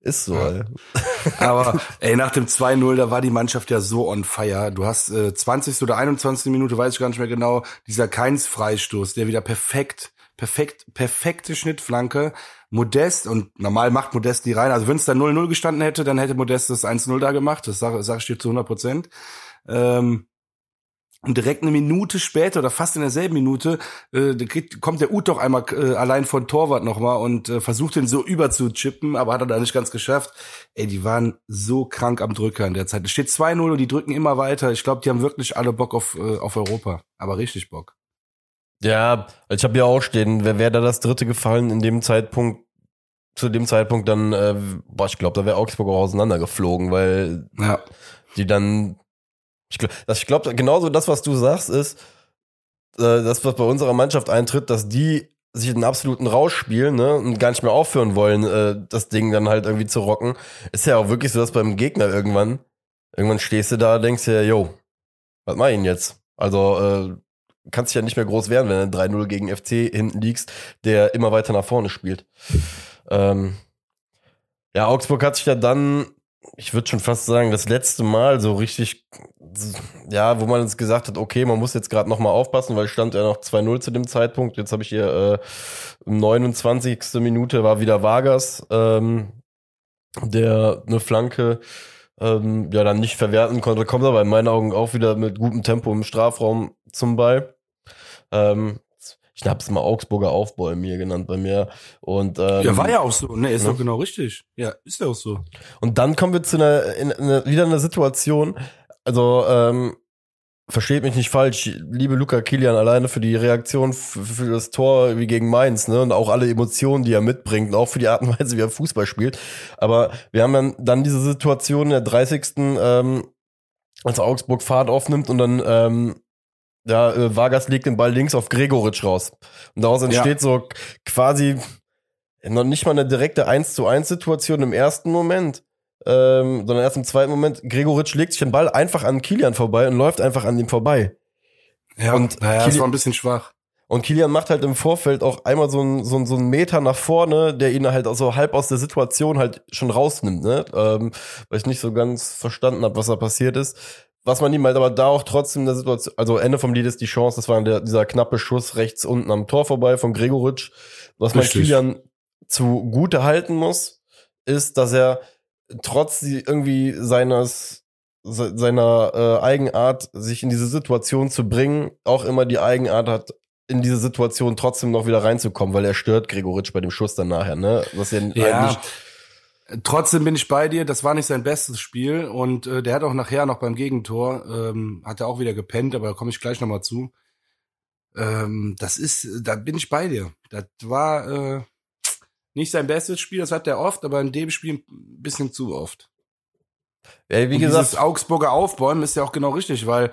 Speaker 2: Ist so,
Speaker 1: Ja.
Speaker 2: ey.
Speaker 1: Aber ey, nach dem 2-0, da war die Mannschaft ja so on fire. Du hast äh, 20. oder 21. Minute, weiß ich gar nicht mehr genau, dieser Keins-Freistoß, der wieder perfekt, perfekt, perfekte Schnittflanke. Modest, und normal macht Modest die rein. Also wenn es da 0-0 gestanden hätte, dann hätte Modest das 1-0 da gemacht. Das sage sag ich dir zu 100 Prozent. Ähm, Und direkt eine Minute später oder fast in derselben Minute äh, kommt der Ut doch einmal äh, allein von Torwart nochmal und äh, versucht ihn so überzuchippen, aber hat er da nicht ganz geschafft. Ey, die waren so krank am Drücker in der Zeit. Es steht 2-0 und die drücken immer weiter. Ich glaube, die haben wirklich alle Bock auf, äh, auf Europa. Aber richtig Bock.
Speaker 2: Ja, ich habe ja auch stehen, wer wäre da das dritte gefallen in dem Zeitpunkt, zu dem Zeitpunkt dann, äh, boah, ich glaube, da wäre Augsburg auch auseinandergeflogen, weil ja. die dann ich glaube, ich glaub, genauso das, was du sagst, ist, äh, das, was bei unserer Mannschaft eintritt, dass die sich einen absoluten Rausch spielen ne, und gar nicht mehr aufhören wollen, äh, das Ding dann halt irgendwie zu rocken. Ist ja auch wirklich so, dass beim Gegner irgendwann, irgendwann stehst du da, denkst dir, yo, was mach ich denn jetzt? Also, äh, kannst dich ja nicht mehr groß werden, wenn du 3-0 gegen FC hinten liegst, der immer weiter nach vorne spielt. Ähm, ja, Augsburg hat sich ja dann ich würde schon fast sagen, das letzte Mal so richtig, ja, wo man uns gesagt hat, okay, man muss jetzt gerade noch mal aufpassen, weil stand ja noch 2-0 zu dem Zeitpunkt. Jetzt habe ich hier äh, 29. Minute war wieder Vargas, ähm, der eine Flanke ähm, ja dann nicht verwerten konnte, kommt aber in meinen Augen auch wieder mit gutem Tempo im Strafraum zum Ball. Ähm, ich habe es mal Augsburger Aufbau in mir genannt bei mir. Und, ähm,
Speaker 1: ja, war ja auch so. Ne, ist ne? doch genau richtig. Ja, ist ja auch so.
Speaker 2: Und dann kommen wir zu einer, in, in, wieder einer Situation, also, ähm, versteht mich nicht falsch, liebe Luca Kilian alleine für die Reaktion für, das Tor wie gegen Mainz, ne, und auch alle Emotionen, die er mitbringt, und auch für die Art und Weise, wie er Fußball spielt. Aber wir haben dann, diese Situation in der 30. Ähm, als Augsburg Fahrt aufnimmt und dann ähm, ja, äh, Vargas legt den Ball links auf Gregoritsch raus. Und daraus entsteht ja. so quasi noch nicht mal eine direkte 1 zu 1 Situation im ersten Moment, ähm, sondern erst im zweiten Moment. Gregoritsch legt sich den Ball einfach an Kilian vorbei und läuft einfach an ihm vorbei.
Speaker 1: Ja, und naja, das war ein bisschen schwach.
Speaker 2: Und Kilian macht halt im Vorfeld auch einmal so einen so so einen Meter nach vorne, der ihn halt so halb aus der Situation halt schon rausnimmt, ne? Ähm, weil ich nicht so ganz verstanden habe, was da passiert ist was man ihm halt aber da auch trotzdem in der Situation, also Ende vom Lied ist die Chance, das war der, dieser knappe Schuss rechts unten am Tor vorbei von Gregoritsch. Was man Kilian zu Gute halten muss, ist, dass er trotz irgendwie seines seiner äh, Eigenart, sich in diese Situation zu bringen, auch immer die Eigenart hat, in diese Situation trotzdem noch wieder reinzukommen, weil er stört Gregoritsch bei dem Schuss dann nachher, ne? Was
Speaker 1: ja, ja. Trotzdem bin ich bei dir, das war nicht sein bestes Spiel und äh, der hat auch nachher noch beim Gegentor, ähm, hat er auch wieder gepennt, aber da komme ich gleich nochmal zu. Ähm, das ist, da bin ich bei dir. Das war äh, nicht sein bestes Spiel, das hat er oft, aber in dem Spiel ein bisschen zu oft.
Speaker 2: Ja, wie und gesagt, dieses
Speaker 1: Augsburger Aufbäumen ist ja auch genau richtig, weil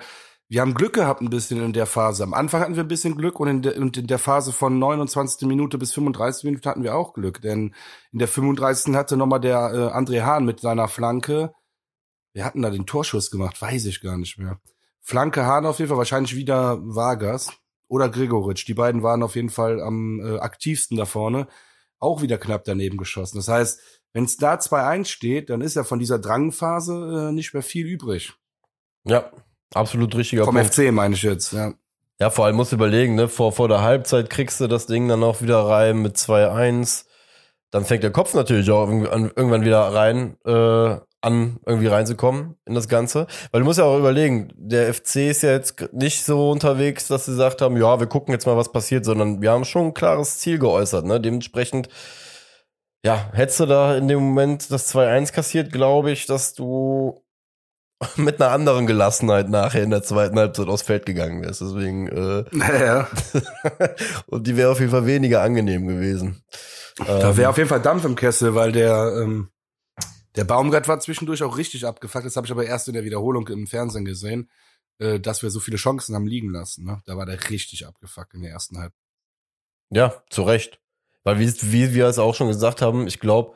Speaker 1: wir haben Glück gehabt ein bisschen in der Phase. Am Anfang hatten wir ein bisschen Glück und in, de, und in der Phase von 29. Minute bis 35. Minute hatten wir auch Glück. Denn in der 35. hatte nochmal der äh, André Hahn mit seiner Flanke. Wir hatten da den Torschuss gemacht, weiß ich gar nicht mehr. Flanke Hahn auf jeden Fall, wahrscheinlich wieder Vargas oder Gregoritsch. Die beiden waren auf jeden Fall am äh, aktivsten da vorne. Auch wieder knapp daneben geschossen. Das heißt, wenn es da 2-1 steht, dann ist ja von dieser Drangphase äh, nicht mehr viel übrig.
Speaker 2: Ja, Absolut richtiger
Speaker 1: Vom Punkt. FC meine ich jetzt, ja.
Speaker 2: Ja, vor allem musst du überlegen, ne, vor, vor der Halbzeit kriegst du das Ding dann auch wieder rein mit 2-1. Dann fängt der Kopf natürlich auch irgendwann wieder rein, äh, an irgendwie reinzukommen in das Ganze. Weil du musst ja auch überlegen, der FC ist ja jetzt nicht so unterwegs, dass sie gesagt haben, ja, wir gucken jetzt mal, was passiert, sondern wir haben schon ein klares Ziel geäußert. Ne? Dementsprechend, ja, hättest du da in dem Moment das 2-1 kassiert, glaube ich, dass du mit einer anderen Gelassenheit nachher in der zweiten Halbzeit aufs Feld gegangen ist. Deswegen, äh,
Speaker 1: naja.
Speaker 2: und die wäre auf jeden Fall weniger angenehm gewesen.
Speaker 1: Da wäre ähm, auf jeden Fall Dampf im Kessel, weil der, ähm, der Baumgart war zwischendurch auch richtig abgefuckt. Das habe ich aber erst in der Wiederholung im Fernsehen gesehen, äh, dass wir so viele Chancen haben liegen lassen. Ne? Da war der richtig abgefuckt in der ersten Halbzeit.
Speaker 2: Ja, zu Recht. Weil wie, wie wir es auch schon gesagt haben, ich glaube,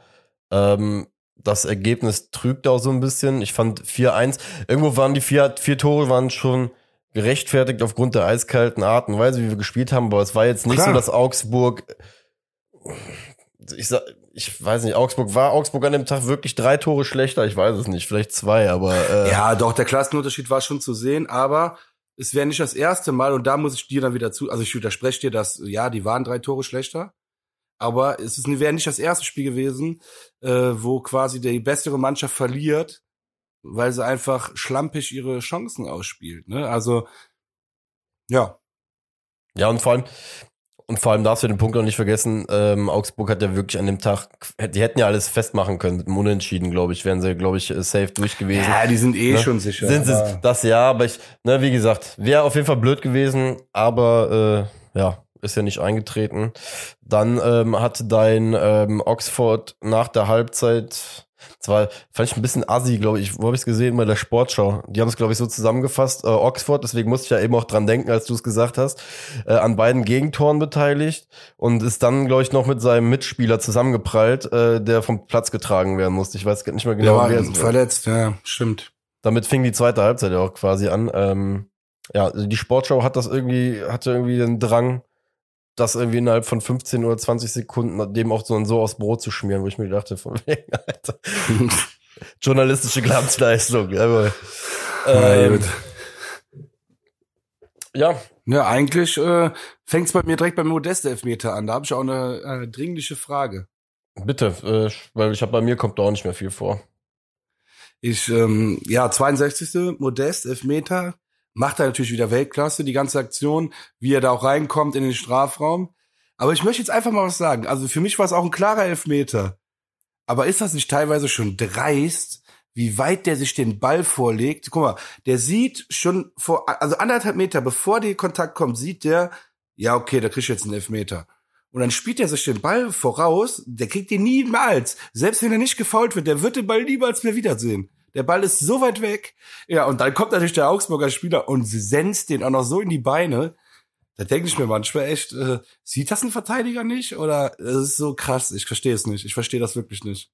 Speaker 2: ähm, das Ergebnis trügt auch so ein bisschen. Ich fand 4-1, irgendwo waren die vier, vier Tore waren schon gerechtfertigt aufgrund der eiskalten Art und Weise, wie wir gespielt haben, aber es war jetzt nicht Klar. so, dass Augsburg, ich sag, ich weiß nicht, Augsburg war Augsburg an dem Tag wirklich drei Tore schlechter, ich weiß es nicht, vielleicht zwei, aber
Speaker 1: äh ja, doch der Klassenunterschied war schon zu sehen, aber es wäre nicht das erste Mal und da muss ich dir dann wieder zu, also ich widerspreche dir, dass ja, die waren drei Tore schlechter, aber es wäre nicht das erste Spiel gewesen, äh, wo quasi die bessere Mannschaft verliert, weil sie einfach schlampig ihre Chancen ausspielt. Ne? Also Ja.
Speaker 2: Ja, und vor allem, und vor allem darfst du den Punkt auch nicht vergessen, ähm, Augsburg hat ja wirklich an dem Tag, die hätten ja alles festmachen können mit dem Unentschieden, glaube ich, wären sie, glaube ich, safe durch gewesen.
Speaker 1: Ja, die sind eh
Speaker 2: Ne?
Speaker 1: schon sicher.
Speaker 2: Sind sie, das ja, aber ich, ne, wie gesagt, wäre auf jeden Fall blöd gewesen, aber äh, ja, ist ja nicht eingetreten. Dann ähm, hatte dein ähm, Oxford nach der Halbzeit, zwar fand ich ein bisschen assi, glaube ich, wo habe ich es gesehen? Bei der Sportschau. Die haben es, glaube ich, so zusammengefasst, äh, Oxford, deswegen musste ich ja eben auch dran denken, als du es gesagt hast, äh, an beiden Gegentoren beteiligt und ist dann, glaube ich, noch mit seinem Mitspieler zusammengeprallt, äh, der vom Platz getragen werden musste. Ich weiß nicht mehr
Speaker 1: Der
Speaker 2: genau,
Speaker 1: war
Speaker 2: wer es war
Speaker 1: verletzt, ja, stimmt.
Speaker 2: damit fing die zweite Halbzeit ja auch quasi an. Ähm, ja, also die Sportschau hat das irgendwie, hatte irgendwie den Drang, das irgendwie innerhalb von 15 oder 20 Sekunden dem auch so und so aufs Brot zu schmieren, wo ich mir dachte, von wegen, Alter, journalistische Glanzleistung. Jawohl. Ähm, ja,
Speaker 1: Ja, eigentlich äh, fängt es bei mir direkt beim Modest-Elfmeter an. Da habe ich auch eine äh, dringliche Frage.
Speaker 2: bitte, äh, weil ich habe bei mir kommt da auch nicht mehr viel vor.
Speaker 1: Ich, ähm, ja, 62. Modest, Elfmeter, macht er natürlich wieder Weltklasse, die ganze Aktion, wie er da auch reinkommt in den Strafraum. Aber ich möchte jetzt einfach mal was sagen. Also für mich war es auch ein klarer Elfmeter. Aber ist das nicht teilweise schon dreist, wie weit der sich den Ball vorlegt? Guck mal, der sieht schon vor, also anderthalb Meter bevor der Kontakt kommt, sieht der, ja, okay, da krieg ich jetzt einen Elfmeter. Und dann spielt er sich den Ball voraus, der kriegt den niemals. Selbst wenn er nicht gefault wird, der wird den Ball niemals mehr wiedersehen. Der Ball ist so weit weg. Ja, und dann kommt natürlich der Augsburger Spieler und senzt den auch noch so in die Beine. Da denke ich mir manchmal echt, äh, sieht das ein Verteidiger nicht? Oder es ist so krass, ich verstehe es nicht. Ich verstehe das wirklich nicht.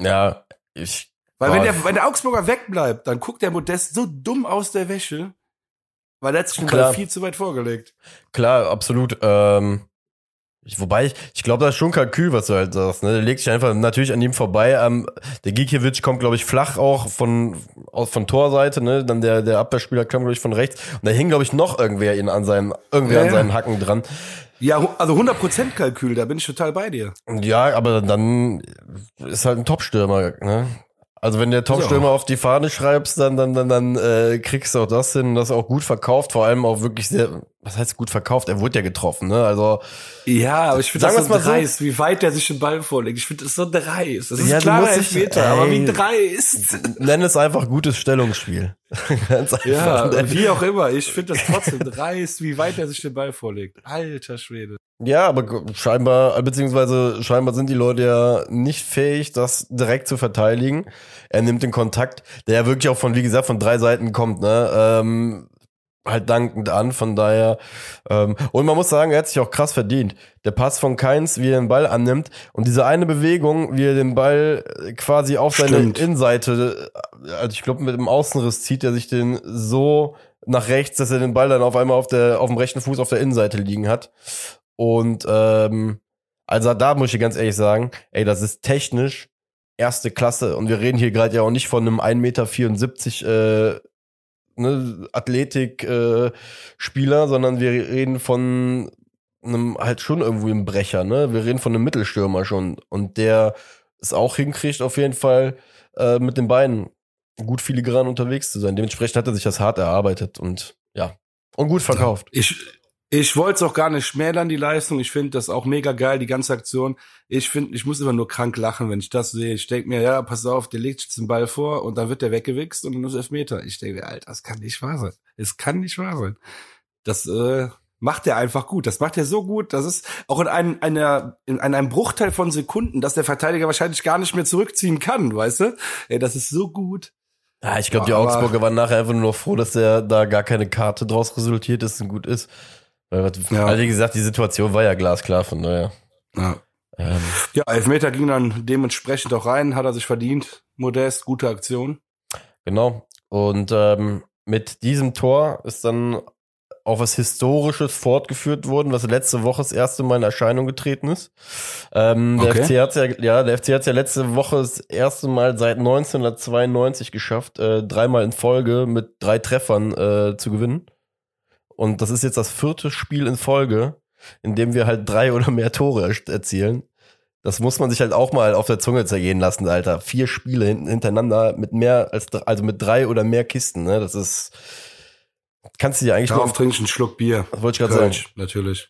Speaker 2: Ja, ich.
Speaker 1: Weil
Speaker 2: Boah.
Speaker 1: wenn der, wenn der Augsburger wegbleibt, dann guckt der Modest so dumm aus der Wäsche, weil der hat sich viel zu weit vorgelegt.
Speaker 2: Klar, absolut. Ähm, ich, wobei, ich, ich glaube, das ist schon Kalkül, was du halt sagst. Ne? Der legt sich einfach natürlich an ihm vorbei. Ähm, der Gikiewicz kommt, glaube ich, flach auch von, aus, von Torseite. Ne? Dann der, der Abwehrspieler kam, glaube ich, von rechts. Und da hing, glaube ich, noch irgendwer ihn an seinen, irgendwer
Speaker 1: Ja,
Speaker 2: an
Speaker 1: ja.
Speaker 2: seinen Hacken dran.
Speaker 1: Ja, also 100% Kalkül, da bin ich total bei dir.
Speaker 2: Ja, aber dann ist halt ein Topstürmer. Ne? Also wenn der Topstürmer auf die Fahne schreibst, dann, dann, dann, dann äh, kriegst du auch das hin, das auch gut verkauft, vor allem auch wirklich sehr, was heißt gut verkauft? Er wurde ja getroffen, ne? Also
Speaker 1: Ja, aber ich finde das so
Speaker 2: mal so.
Speaker 1: dreist, wie weit der sich den Ball vorlegt. Ich finde das so dreist. Das ist
Speaker 2: Ja, du
Speaker 1: klarer Elfmeter, aber wie
Speaker 2: ey.
Speaker 1: dreist.
Speaker 2: nenn es einfach gutes Stellungsspiel. Ganz einfach.
Speaker 1: Ja, wie auch immer. Ich finde das trotzdem dreist, wie weit er sich den Ball vorlegt. Alter Schwede.
Speaker 2: Ja, aber scheinbar, beziehungsweise scheinbar sind die Leute ja nicht fähig, das direkt zu verteidigen. Er nimmt den Kontakt, der ja wirklich auch von, wie gesagt, von drei Seiten kommt, ne? Ähm, halt dankend an, von daher. Ähm, und man muss sagen, er hat sich auch krass verdient. Der Pass von Keins, wie er den Ball annimmt und diese eine Bewegung, wie er den Ball äh, quasi auf seine
Speaker 1: Stimmt.
Speaker 2: Innenseite, äh, also ich glaube mit dem Außenriss zieht er sich den so nach rechts, dass er den Ball dann auf einmal auf der auf dem rechten Fuß auf der Innenseite liegen hat. Und ähm, also da muss ich ganz ehrlich sagen, ey, das ist technisch erste Klasse. Und wir reden hier gerade ja auch nicht von einem 1,74 Meter äh, ne, Athletik-Spieler, äh, sondern wir reden von einem halt schon irgendwo im Brecher, ne? Wir reden von einem Mittelstürmer schon. Und der es auch hinkriegt, auf jeden Fall äh, mit den Beinen gut filigran unterwegs zu sein. Dementsprechend hat er sich das hart erarbeitet und ja. Und gut verkauft.
Speaker 1: Ich, ich wollte es auch gar nicht schmälern, die Leistung. Ich finde das auch mega geil, die ganze Aktion. Ich finde, ich muss immer nur krank lachen, wenn ich das sehe. Ich denke mir, ja, pass auf, der legt jetzt den Ball vor und dann wird der weggewichst und dann ist Elfmeter. Ich denke mir, Alter, das kann nicht wahr sein. Es kann nicht wahr sein. Das äh, macht er einfach gut. Das macht er so gut. Das ist auch in einem, einer, in einem Bruchteil von Sekunden, dass der Verteidiger wahrscheinlich gar nicht mehr zurückziehen kann, weißt du? Ey, das ist so gut.
Speaker 2: Ja, ich glaube, die Augsburger waren nachher einfach nur noch froh, dass der da gar keine Karte draus resultiert ist und gut ist.
Speaker 1: Ja.
Speaker 2: Also wie gesagt, die Situation war ja glasklar, von daher.
Speaker 1: Ja.
Speaker 2: Ähm,
Speaker 1: Ja, Elfmeter ging dann dementsprechend auch rein, hat er sich verdient. Modest, gute Aktion.
Speaker 2: genau. Und ähm, mit diesem Tor ist dann auch was Historisches fortgeführt worden, was letzte Woche das erste Mal in Erscheinung getreten ist. Ähm, der
Speaker 1: Okay.
Speaker 2: FC hat's ja, ja, der FC hat's ja letzte Woche das erste Mal seit 1992 geschafft, äh, dreimal in Folge mit drei Treffern äh, zu gewinnen. Und das ist jetzt das vierte Spiel in Folge, in dem wir halt drei oder mehr Tore er- erzielen. Das muss man sich halt auch mal auf der Zunge zergehen lassen, Alter. Vier Spiele hin- hintereinander mit mehr als, also mit drei oder mehr Kisten, ne? Das ist, Kannst du dir eigentlich
Speaker 1: Darauf trinke ich einen Schluck Bier.
Speaker 2: Das wollte ich gerade sagen.
Speaker 1: natürlich.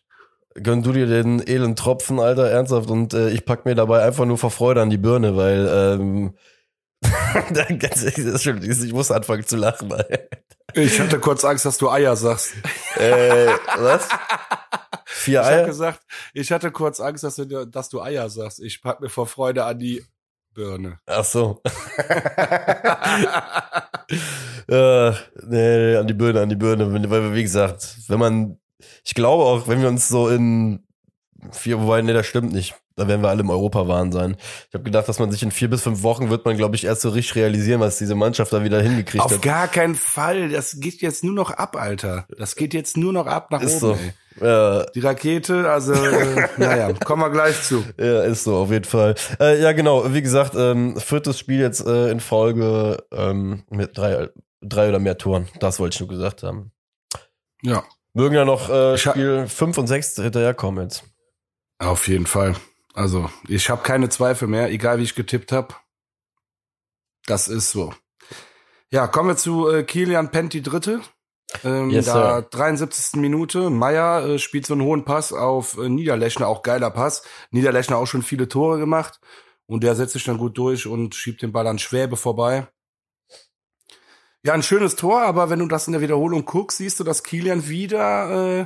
Speaker 2: Gönn du dir den elenden Tropfen, Alter, ernsthaft. Und äh, ich pack mir dabei einfach nur vor Freude an die Birne, weil ähm, ich muss anfangen zu lachen. Alter.
Speaker 1: Ich hatte kurz Angst, dass du Eier sagst.
Speaker 2: Äh, was? Vier
Speaker 1: Ich habe
Speaker 2: Eier?
Speaker 1: gesagt, ich hatte kurz Angst, dass du, dass du Eier sagst. Ich pack mir vor Freude an die Birne.
Speaker 2: Ach so. äh, nee, an die Birne, an die Birne. Weil, wie gesagt, wenn man, ich glaube auch, wenn wir uns so in vier, wobei, nee, das stimmt nicht. Da werden wir alle im Europawahn sein. Ich habe gedacht, dass man sich in vier bis fünf Wochen wird man, glaube ich, erst so richtig realisieren, was diese Mannschaft da wieder hingekriegt
Speaker 1: Auf
Speaker 2: hat.
Speaker 1: gar keinen Fall. Das geht jetzt nur noch ab, Alter. Das geht jetzt nur noch ab nach
Speaker 2: Ist
Speaker 1: oben.
Speaker 2: so. Ja,
Speaker 1: Die Rakete, also, äh, naja, kommen wir gleich zu.
Speaker 2: ja, ist so, auf jeden Fall. Äh, ja, genau, wie gesagt, ähm, viertes Spiel jetzt äh, in Folge ähm, mit drei, drei oder mehr Toren. Das wollte ich nur gesagt haben.
Speaker 1: Ja,
Speaker 2: Mögen ja noch äh, Spiel 5 und 6 hinterherkommen jetzt.
Speaker 1: auf jeden Fall. Also, ich habe keine Zweifel mehr, egal wie ich getippt habe. Das ist so. Ja, kommen wir zu äh, Kilian Penti Dritte. Ähm,
Speaker 2: Yes,
Speaker 1: da
Speaker 2: sir.
Speaker 1: 73. Minute. Meier äh, spielt so einen hohen Pass auf äh, Niederlechner, auch geiler Pass. Niederlechner auch schon viele Tore gemacht. Und der setzt sich dann gut durch und schiebt den Ball an Schwäbe vorbei. Ja, ein schönes Tor, aber wenn du das in der Wiederholung guckst, siehst du, dass Kilian wieder äh,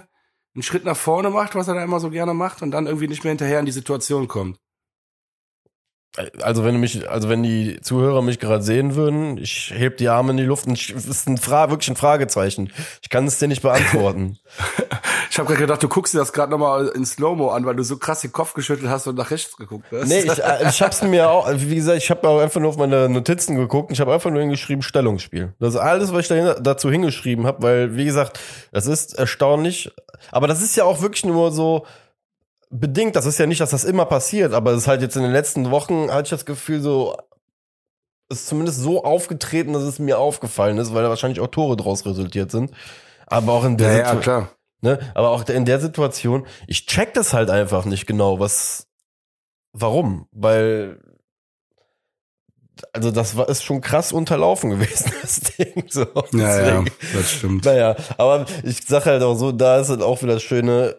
Speaker 1: einen Schritt nach vorne macht, was er da immer so gerne macht, und dann irgendwie nicht mehr hinterher in die Situation kommt.
Speaker 2: Also wenn du mich, also wenn die Zuhörer mich gerade sehen würden, ich heb die Arme in die Luft und ich, das ist ein Fra wirklich ein Fragezeichen. Ich kann es dir nicht beantworten.
Speaker 1: Ich habe gerade gedacht, du guckst dir das gerade nochmal in Slow-Mo an, weil du so krass den Kopf geschüttelt hast und nach rechts geguckt hast.
Speaker 2: nee, ich, ich hab's mir auch, wie gesagt, ich habe auch einfach nur auf meine Notizen geguckt und ich habe einfach nur hingeschrieben Stellungsspiel. Das ist alles, was ich dahin, dazu hingeschrieben habe, weil wie gesagt, es ist erstaunlich, aber das ist ja auch wirklich nur so bedingt, das ist ja nicht, dass das immer passiert, aber es ist halt jetzt in den letzten Wochen hatte ich das Gefühl so ist zumindest so aufgetreten, dass es mir aufgefallen ist, weil da wahrscheinlich auch Tore draus resultiert sind. Aber auch in der
Speaker 1: ja, ja,
Speaker 2: Situ-
Speaker 1: klar.
Speaker 2: Ne? Aber auch in der Situation, ich check das halt einfach nicht genau, was, warum, weil, also das war, ist schon krass unterlaufen gewesen, das Ding, so.
Speaker 1: Ja, ja, das stimmt.
Speaker 2: Naja, aber ich sag halt auch so, da ist halt auch wieder das Schöne,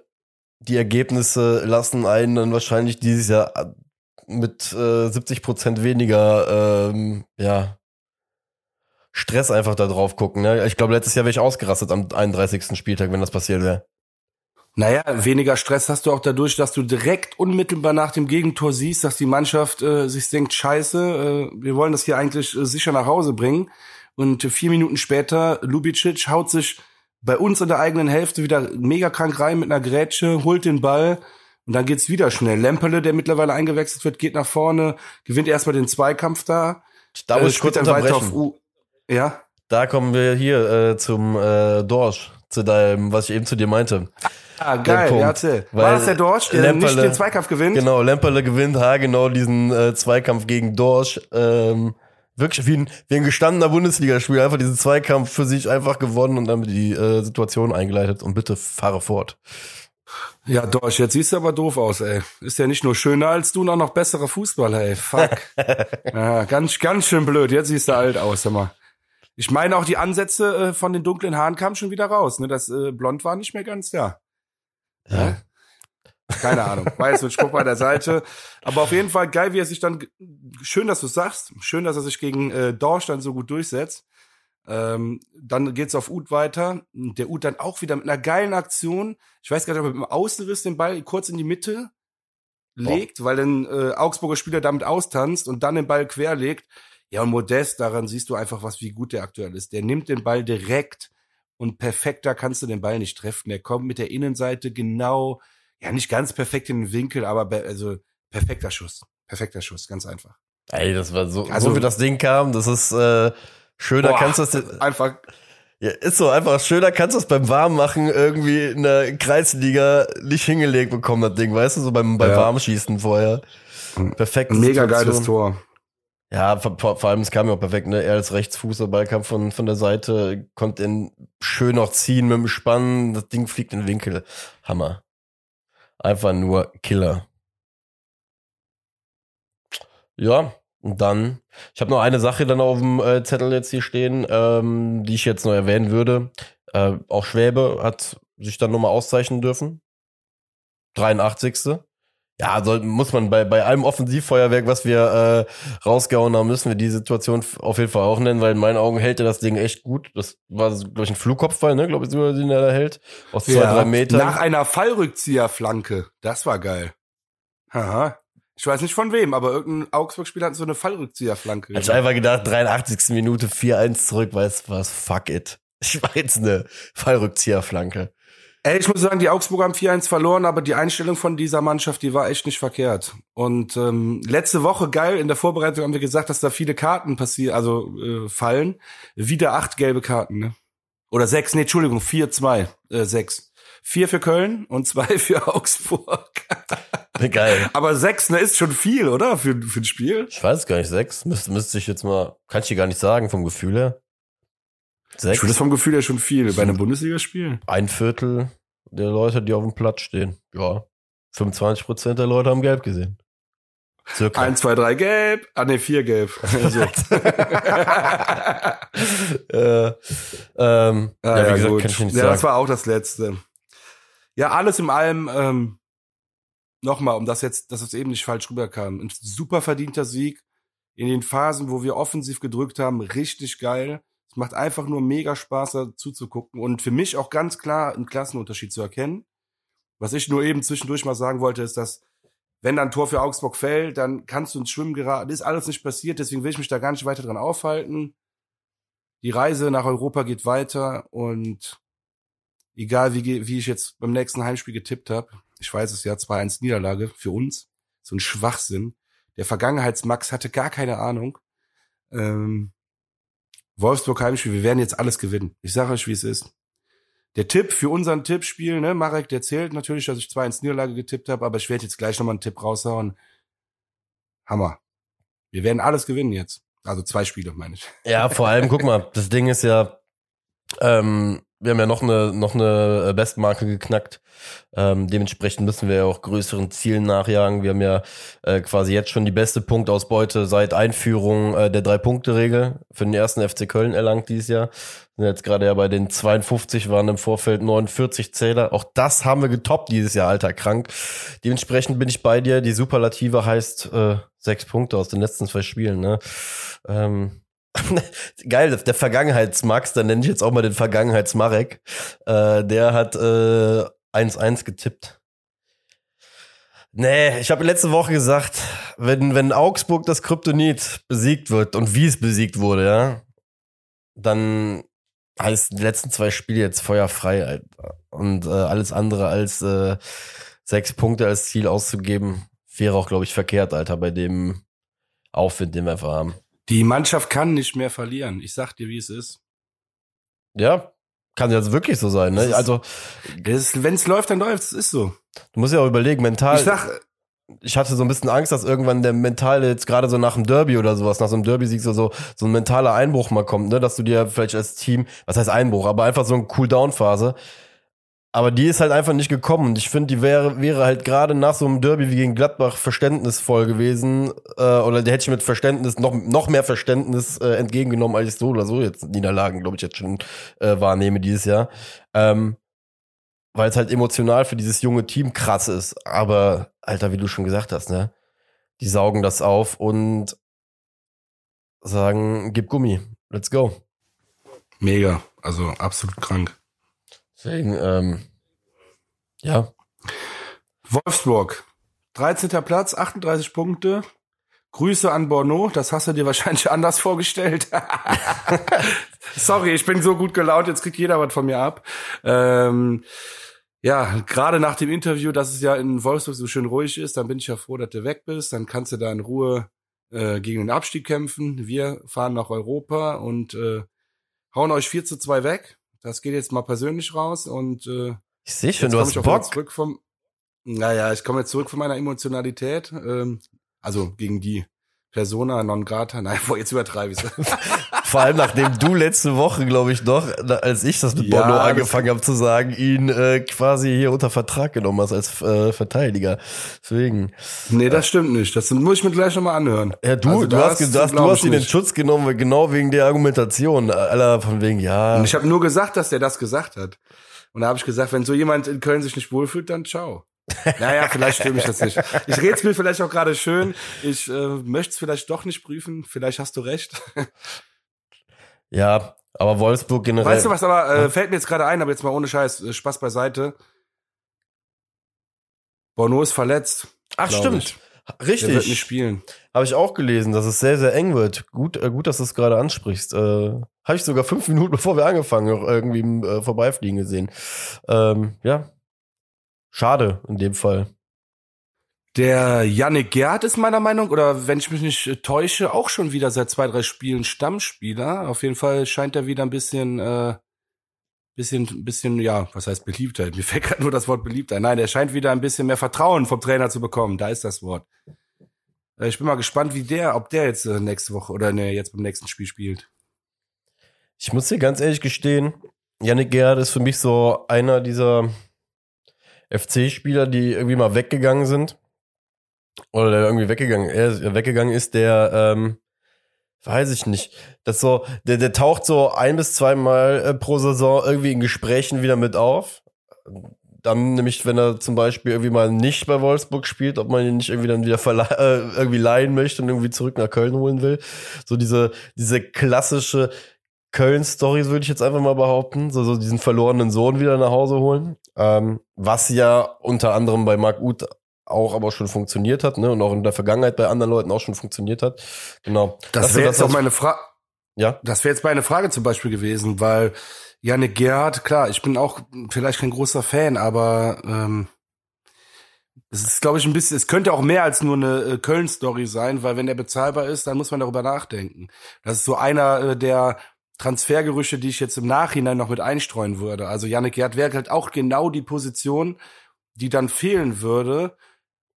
Speaker 2: die Ergebnisse lassen einen dann wahrscheinlich dieses Jahr mit äh, 70 Prozent weniger, ähm, ja, Stress einfach da drauf gucken. Ne? Ich glaube, letztes Jahr wäre ich ausgerastet am 31. Spieltag, wenn das passiert wäre.
Speaker 1: Naja, weniger Stress hast du auch dadurch, dass du direkt unmittelbar nach dem Gegentor siehst, dass die Mannschaft äh, sich denkt, scheiße, äh, wir wollen das hier eigentlich äh, sicher nach Hause bringen. Und äh, vier Minuten später, Lubicic haut sich bei uns in der eigenen Hälfte wieder mega krank rein mit einer Grätsche, holt den Ball und dann geht's wieder schnell. Lempele, der mittlerweile eingewechselt wird, geht nach vorne, gewinnt erstmal den Zweikampf da.
Speaker 2: Da
Speaker 1: äh,
Speaker 2: muss ich kurz unterbrechen.
Speaker 1: auf U ja,
Speaker 2: Da kommen wir hier äh, zum äh, Dorsch, zu deinem, was ich eben zu dir meinte.
Speaker 1: ah, geil,
Speaker 2: Punkt.
Speaker 1: ja, erzähl. War das der Dorsch, der
Speaker 2: Lemperle-
Speaker 1: nicht den Zweikampf gewinnt?
Speaker 2: Genau, Lemperle gewinnt haargenau diesen äh, Zweikampf gegen Dorsch. Ähm, wirklich wie ein, wie ein gestandener Bundesligaspieler, einfach diesen Zweikampf für sich einfach gewonnen und damit die äh, Situation eingeleitet. Und bitte fahre fort.
Speaker 1: Ja, Dorsch, jetzt siehst du aber doof aus, ey. Ist ja nicht nur schöner als du, noch noch besserer Fußballer, ey. Fuck. ja, ganz, ganz schön blöd. Jetzt siehst du alt aus, sag mal. Ich meine auch die Ansätze äh, von den dunklen Haaren kamen schon wieder raus, ne? Das äh, Blond war nicht mehr ganz da.
Speaker 2: Ja.
Speaker 1: Keine Ahnung. War jetzt so ein Spruch bei der Seite. Aber auf jeden Fall geil, wie er sich dann, schön, dass du sagst, schön, dass er sich gegen äh, Dorsch dann so gut durchsetzt. Ähm, dann geht's auf Uth weiter. Der Uth dann auch wieder mit einer geilen Aktion. Ich weiß gar nicht, ob er mit dem Außenriss den Ball kurz in die Mitte legt, weil dann äh, Augsburger Spieler damit austanzt und dann den Ball querlegt. Ja, und Modest, daran siehst du einfach, was wie gut der aktuell ist. Der nimmt den Ball direkt und perfekter kannst du den Ball nicht treffen. Der kommt mit der Innenseite genau, ja, nicht ganz perfekt in den Winkel, aber be- also perfekter Schuss. Perfekter Schuss, ganz einfach.
Speaker 2: Ey, das war so,
Speaker 1: Also-
Speaker 2: so wie das Ding kam, das ist äh, schöner
Speaker 1: Boah,
Speaker 2: kannst du das,
Speaker 1: Einfach,
Speaker 2: ja, ist so einfach schöner kannst du es beim Warmmachen irgendwie in der Kreisliga nicht hingelegt bekommen, das Ding, weißt du, so beim, beim
Speaker 1: Ja.
Speaker 2: Warmschießen vorher. Perfekt.
Speaker 1: mega geiles Tor.
Speaker 2: Ja, vor, vor allem, es kam ja auch perfekt, ne? Er als Rechtsfuß, der Ball kam von, von der Seite, konnte ihn schön noch ziehen mit dem Spann, das Ding fliegt in den Winkel. Hammer. Einfach nur Killer. Ja, und dann, ich habe noch eine Sache dann auf dem äh, Zettel jetzt hier stehen, ähm, die ich jetzt noch erwähnen würde. Äh, auch Schwäbe hat sich dann nochmal auszeichnen dürfen. 83. Ja, soll, muss man bei, bei allem Offensivfeuerwerk, was wir äh, rausgehauen haben, müssen wir die Situation auf jeden Fall auch nennen, weil in meinen Augen hält er das Ding echt gut. Das war, glaube ich, ein Flugkopfball, ne, glaube ich, den er da hält. Aus zwei,
Speaker 1: Ja,
Speaker 2: drei Metern.
Speaker 1: Nach einer Fallrückzieherflanke. Das war geil. Haha. Ich weiß nicht von wem, aber irgendein Augsburg-Spieler hat so eine Fallrückzieherflanke.
Speaker 2: Ich einfach gedacht, 83. Minute 4-1 zurück, weißt du was, fuck it. Ich war jetzt eine Fallrückzieherflanke.
Speaker 1: Ey, ich muss sagen, die Augsburger haben 4-1 verloren, aber die Einstellung von dieser Mannschaft, die war echt nicht verkehrt. Und ähm, letzte Woche, geil, in der Vorbereitung haben wir gesagt, dass da viele Karten passieren, also äh, fallen. Wieder acht gelbe Karten, ne? Oder sechs, nee, Entschuldigung, vier, zwei, äh, sechs. Vier für Köln und zwei für Augsburg.
Speaker 2: Geil.
Speaker 1: Aber sechs, ne, ist schon viel, oder? Für, für ein Spiel.
Speaker 2: Ich weiß gar nicht, sechs. Müsste, müsste ich jetzt mal, kann ich dir gar nicht sagen vom Gefühl her. Sechs.
Speaker 1: Ich finde das vom Gefühl her schon viel bei einem Bundesligaspiel.
Speaker 2: Ein Viertel der Leute, die auf dem Platz stehen. Ja. 25 Prozent der Leute haben gelb gesehen. Circa.
Speaker 1: Eins, zwei, drei gelb. Ah, ne, vier gelb. so.
Speaker 2: äh, ähm,
Speaker 1: Ah,
Speaker 2: ja, wie
Speaker 1: ja,
Speaker 2: gesagt,
Speaker 1: gut.
Speaker 2: kann ich nicht
Speaker 1: ja,
Speaker 2: sagen.
Speaker 1: das war auch das Letzte. Ja, alles in allem, ähm, nochmal, um das jetzt, dass es eben nicht falsch rüberkam. Ein super verdienter Sieg. In den Phasen, wo wir offensiv gedrückt haben, richtig geil. Es macht einfach nur mega Spaß, da zuzugucken. Und für mich auch ganz klar einen Klassenunterschied zu erkennen. Was ich nur eben zwischendurch mal sagen wollte, ist, dass wenn dann ein Tor für Augsburg fällt, dann kannst du ins Schwimmen geraten. Ist alles nicht passiert, deswegen will ich mich da gar nicht weiter dran aufhalten. Die Reise nach Europa geht weiter und egal wie, wie ich jetzt beim nächsten Heimspiel getippt habe, ich weiß es ja, 2-1 Niederlage für uns, so ein Schwachsinn. Der Vergangenheitsmax hatte gar keine Ahnung. Ähm, Wolfsburg Heimspiel, wir werden jetzt alles gewinnen. Ich sage euch, wie es ist. Der Tipp für unseren Tippspiel, ne, Marek, der zählt natürlich, dass ich 2-1 Niederlage getippt habe, aber ich werde jetzt gleich nochmal einen Tipp raushauen. Hammer. Wir werden alles gewinnen jetzt. Also zwei Spiele, meine ich.
Speaker 2: Ja, vor allem, guck mal, das Ding ist ja, ähm, wir haben ja noch eine, noch eine Bestmarke geknackt. Ähm, dementsprechend müssen wir ja auch größeren Zielen nachjagen. Wir haben ja äh, quasi jetzt schon die beste Punktausbeute seit Einführung äh, der Drei-Punkte-Regel für den ersten FC Köln erlangt dieses Jahr. Sind jetzt gerade ja bei den 52, waren im Vorfeld 49 Zähler. Auch das haben wir getoppt dieses Jahr, alter krank. Dementsprechend bin ich bei dir. Die Superlative heißt äh, sechs Punkte aus den letzten zwei Spielen. Ne? Ähm, Geil, der Vergangenheitsmax, dann nenne ich jetzt auch mal den Vergangenheitsmarek. Äh, der hat äh, 1-1 getippt. Nee, ich habe letzte Woche gesagt, wenn, wenn Augsburg das Kryptonit besiegt wird und wie es besiegt wurde, ja, dann heißt die letzten zwei Spiele jetzt feuerfrei, Alter. Und äh, alles andere als äh, sechs Punkte als Ziel auszugeben, wäre auch, glaube ich, verkehrt, Alter, bei dem Aufwind, den wir einfach haben.
Speaker 1: Die Mannschaft kann nicht mehr verlieren. Ich sag dir, wie es ist.
Speaker 2: Ja, kann ja wirklich so sein. Ne? Also
Speaker 1: Wenn es läuft, dann läuft es. Ist so.
Speaker 2: du musst ja auch überlegen, mental.
Speaker 1: Ich sag,
Speaker 2: ich hatte so ein bisschen Angst, dass irgendwann der mentale jetzt gerade so nach dem Derby oder sowas, nach so einem Derby-Sieg so, so so ein mentaler Einbruch mal kommt, ne, dass du dir vielleicht als Team, was heißt Einbruch, aber einfach so eine Cool-Down-Phase. Aber die ist halt einfach nicht gekommen und ich finde, die wäre wäre halt gerade nach so einem Derby wie gegen Gladbach verständnisvoll gewesen äh, oder der hätte ich mit Verständnis noch noch mehr Verständnis äh, entgegengenommen, als ich so oder so jetzt Niederlagen, glaube ich, jetzt schon äh, wahrnehme dieses Jahr. Ähm, weil es halt emotional für dieses junge Team krass ist. Aber, Alter, wie du schon gesagt hast, ne? Die saugen das auf und sagen, gib Gummi, let's go.
Speaker 1: mega. Also absolut krank.
Speaker 2: Deswegen, ähm, ja,
Speaker 1: Wolfsburg. 13. Platz, 38 Punkte. Grüße an Borno. Das hast du dir wahrscheinlich anders vorgestellt. Sorry, ich bin so gut gelaunt. Jetzt kriegt jeder was von mir ab. Ähm, ja, gerade nach dem Interview, dass es ja in Wolfsburg so schön ruhig ist, dann bin ich ja froh, dass du weg bist. Dann kannst du da in Ruhe äh, gegen den Abstieg kämpfen. Wir fahren nach Europa und äh, hauen euch 4 zu 2 weg. Das geht jetzt mal persönlich raus und äh,
Speaker 2: ich sehe schon, du hast Bock.
Speaker 1: Zurück vom, naja, ich komme jetzt zurück von meiner Emotionalität. Ähm, also gegen die Persona non grata. Nein, boah, jetzt übertreibe ich
Speaker 2: Vor allem nachdem du letzte Woche, glaube ich, noch, als ich das mit
Speaker 1: Ja,
Speaker 2: Bono angefangen habe zu sagen, ihn äh, quasi hier unter Vertrag genommen hast als äh, Verteidiger. Deswegen.
Speaker 1: Nee, das stimmt nicht. Das muss ich mir gleich nochmal anhören.
Speaker 2: Ja, du,
Speaker 1: Also
Speaker 2: du, hast, du hast, du hast ihn in. Schutz genommen, genau wegen der Argumentation. Aller von wegen, ja.
Speaker 1: Und ich habe nur gesagt, dass der das gesagt hat. Und da habe ich gesagt, wenn so jemand in Köln sich nicht wohlfühlt, dann ciao. Naja, vielleicht stimme ich das nicht. Ich rede es mir vielleicht auch gerade schön. Ich äh, möchte es vielleicht doch nicht prüfen. Vielleicht hast du recht.
Speaker 2: Ja, aber Wolfsburg generell.
Speaker 1: Weißt du was, aber äh, fällt mir jetzt gerade ein, aber jetzt mal ohne Scheiß, äh, Spaß beiseite. Bono ist verletzt.
Speaker 2: Ach, stimmt.
Speaker 1: ich. Der wird nicht
Speaker 2: Richtig.
Speaker 1: spielen.
Speaker 2: Habe ich auch gelesen, dass es sehr, sehr eng wird. Gut, äh, gut, dass du es gerade ansprichst. Äh, Habe ich sogar fünf Minuten, bevor wir angefangen, noch irgendwie im äh, Vorbeifliegen gesehen. Ähm, ja. Schade in dem Fall.
Speaker 1: Der Yannick Gerd ist meiner Meinung, oder wenn ich mich nicht äh, täusche, auch schon wieder seit zwei, drei Spielen Stammspieler. Auf jeden Fall scheint er wieder ein bisschen, äh, bisschen, bisschen, ja, was heißt beliebter? Mir fällt gerade nur das Wort beliebter. Nein, er scheint wieder ein bisschen mehr Vertrauen vom Trainer zu bekommen. Da ist das Wort. Äh, Ich bin mal gespannt, wie der, ob der jetzt äh, nächste Woche oder ne, jetzt beim nächsten Spiel spielt.
Speaker 2: Ich muss dir ganz ehrlich gestehen, Yannick Gerhardt ist für mich so einer dieser FC-Spieler, die irgendwie mal weggegangen sind. Oder der irgendwie weggegangen, er weggegangen ist, der, ähm, weiß ich nicht. Das so, der, der taucht so ein bis zweimal äh, pro Saison irgendwie in Gesprächen wieder mit auf. Dann nämlich, wenn er zum Beispiel irgendwie mal nicht bei Wolfsburg spielt, ob man ihn nicht irgendwie dann wieder äh, irgendwie leihen möchte und irgendwie zurück nach Köln holen will. So diese, diese klassische Köln-Story, würde ich jetzt einfach mal behaupten. So, so diesen verlorenen Sohn wieder nach Hause holen. Ähm, was ja unter anderem bei Marc Uth auch aber schon funktioniert hat, ne? Und auch in der Vergangenheit bei anderen Leuten auch schon funktioniert hat. Genau.
Speaker 1: Das wäre jetzt auch meine Frage.
Speaker 2: Ja.
Speaker 1: Das wäre jetzt meine Frage zum Beispiel gewesen, weil Yannick Gerhardt, klar, ich bin auch vielleicht kein großer Fan, aber ähm, es ist, glaube ich, ein bisschen, es könnte auch mehr als nur eine äh, Köln-Story sein, weil wenn der bezahlbar ist, dann muss man darüber nachdenken. Das ist so einer äh, der Transfergerüche, die ich jetzt im Nachhinein noch mit einstreuen würde. Also Yannick Gerhardt wäre halt auch genau die Position, die dann fehlen würde.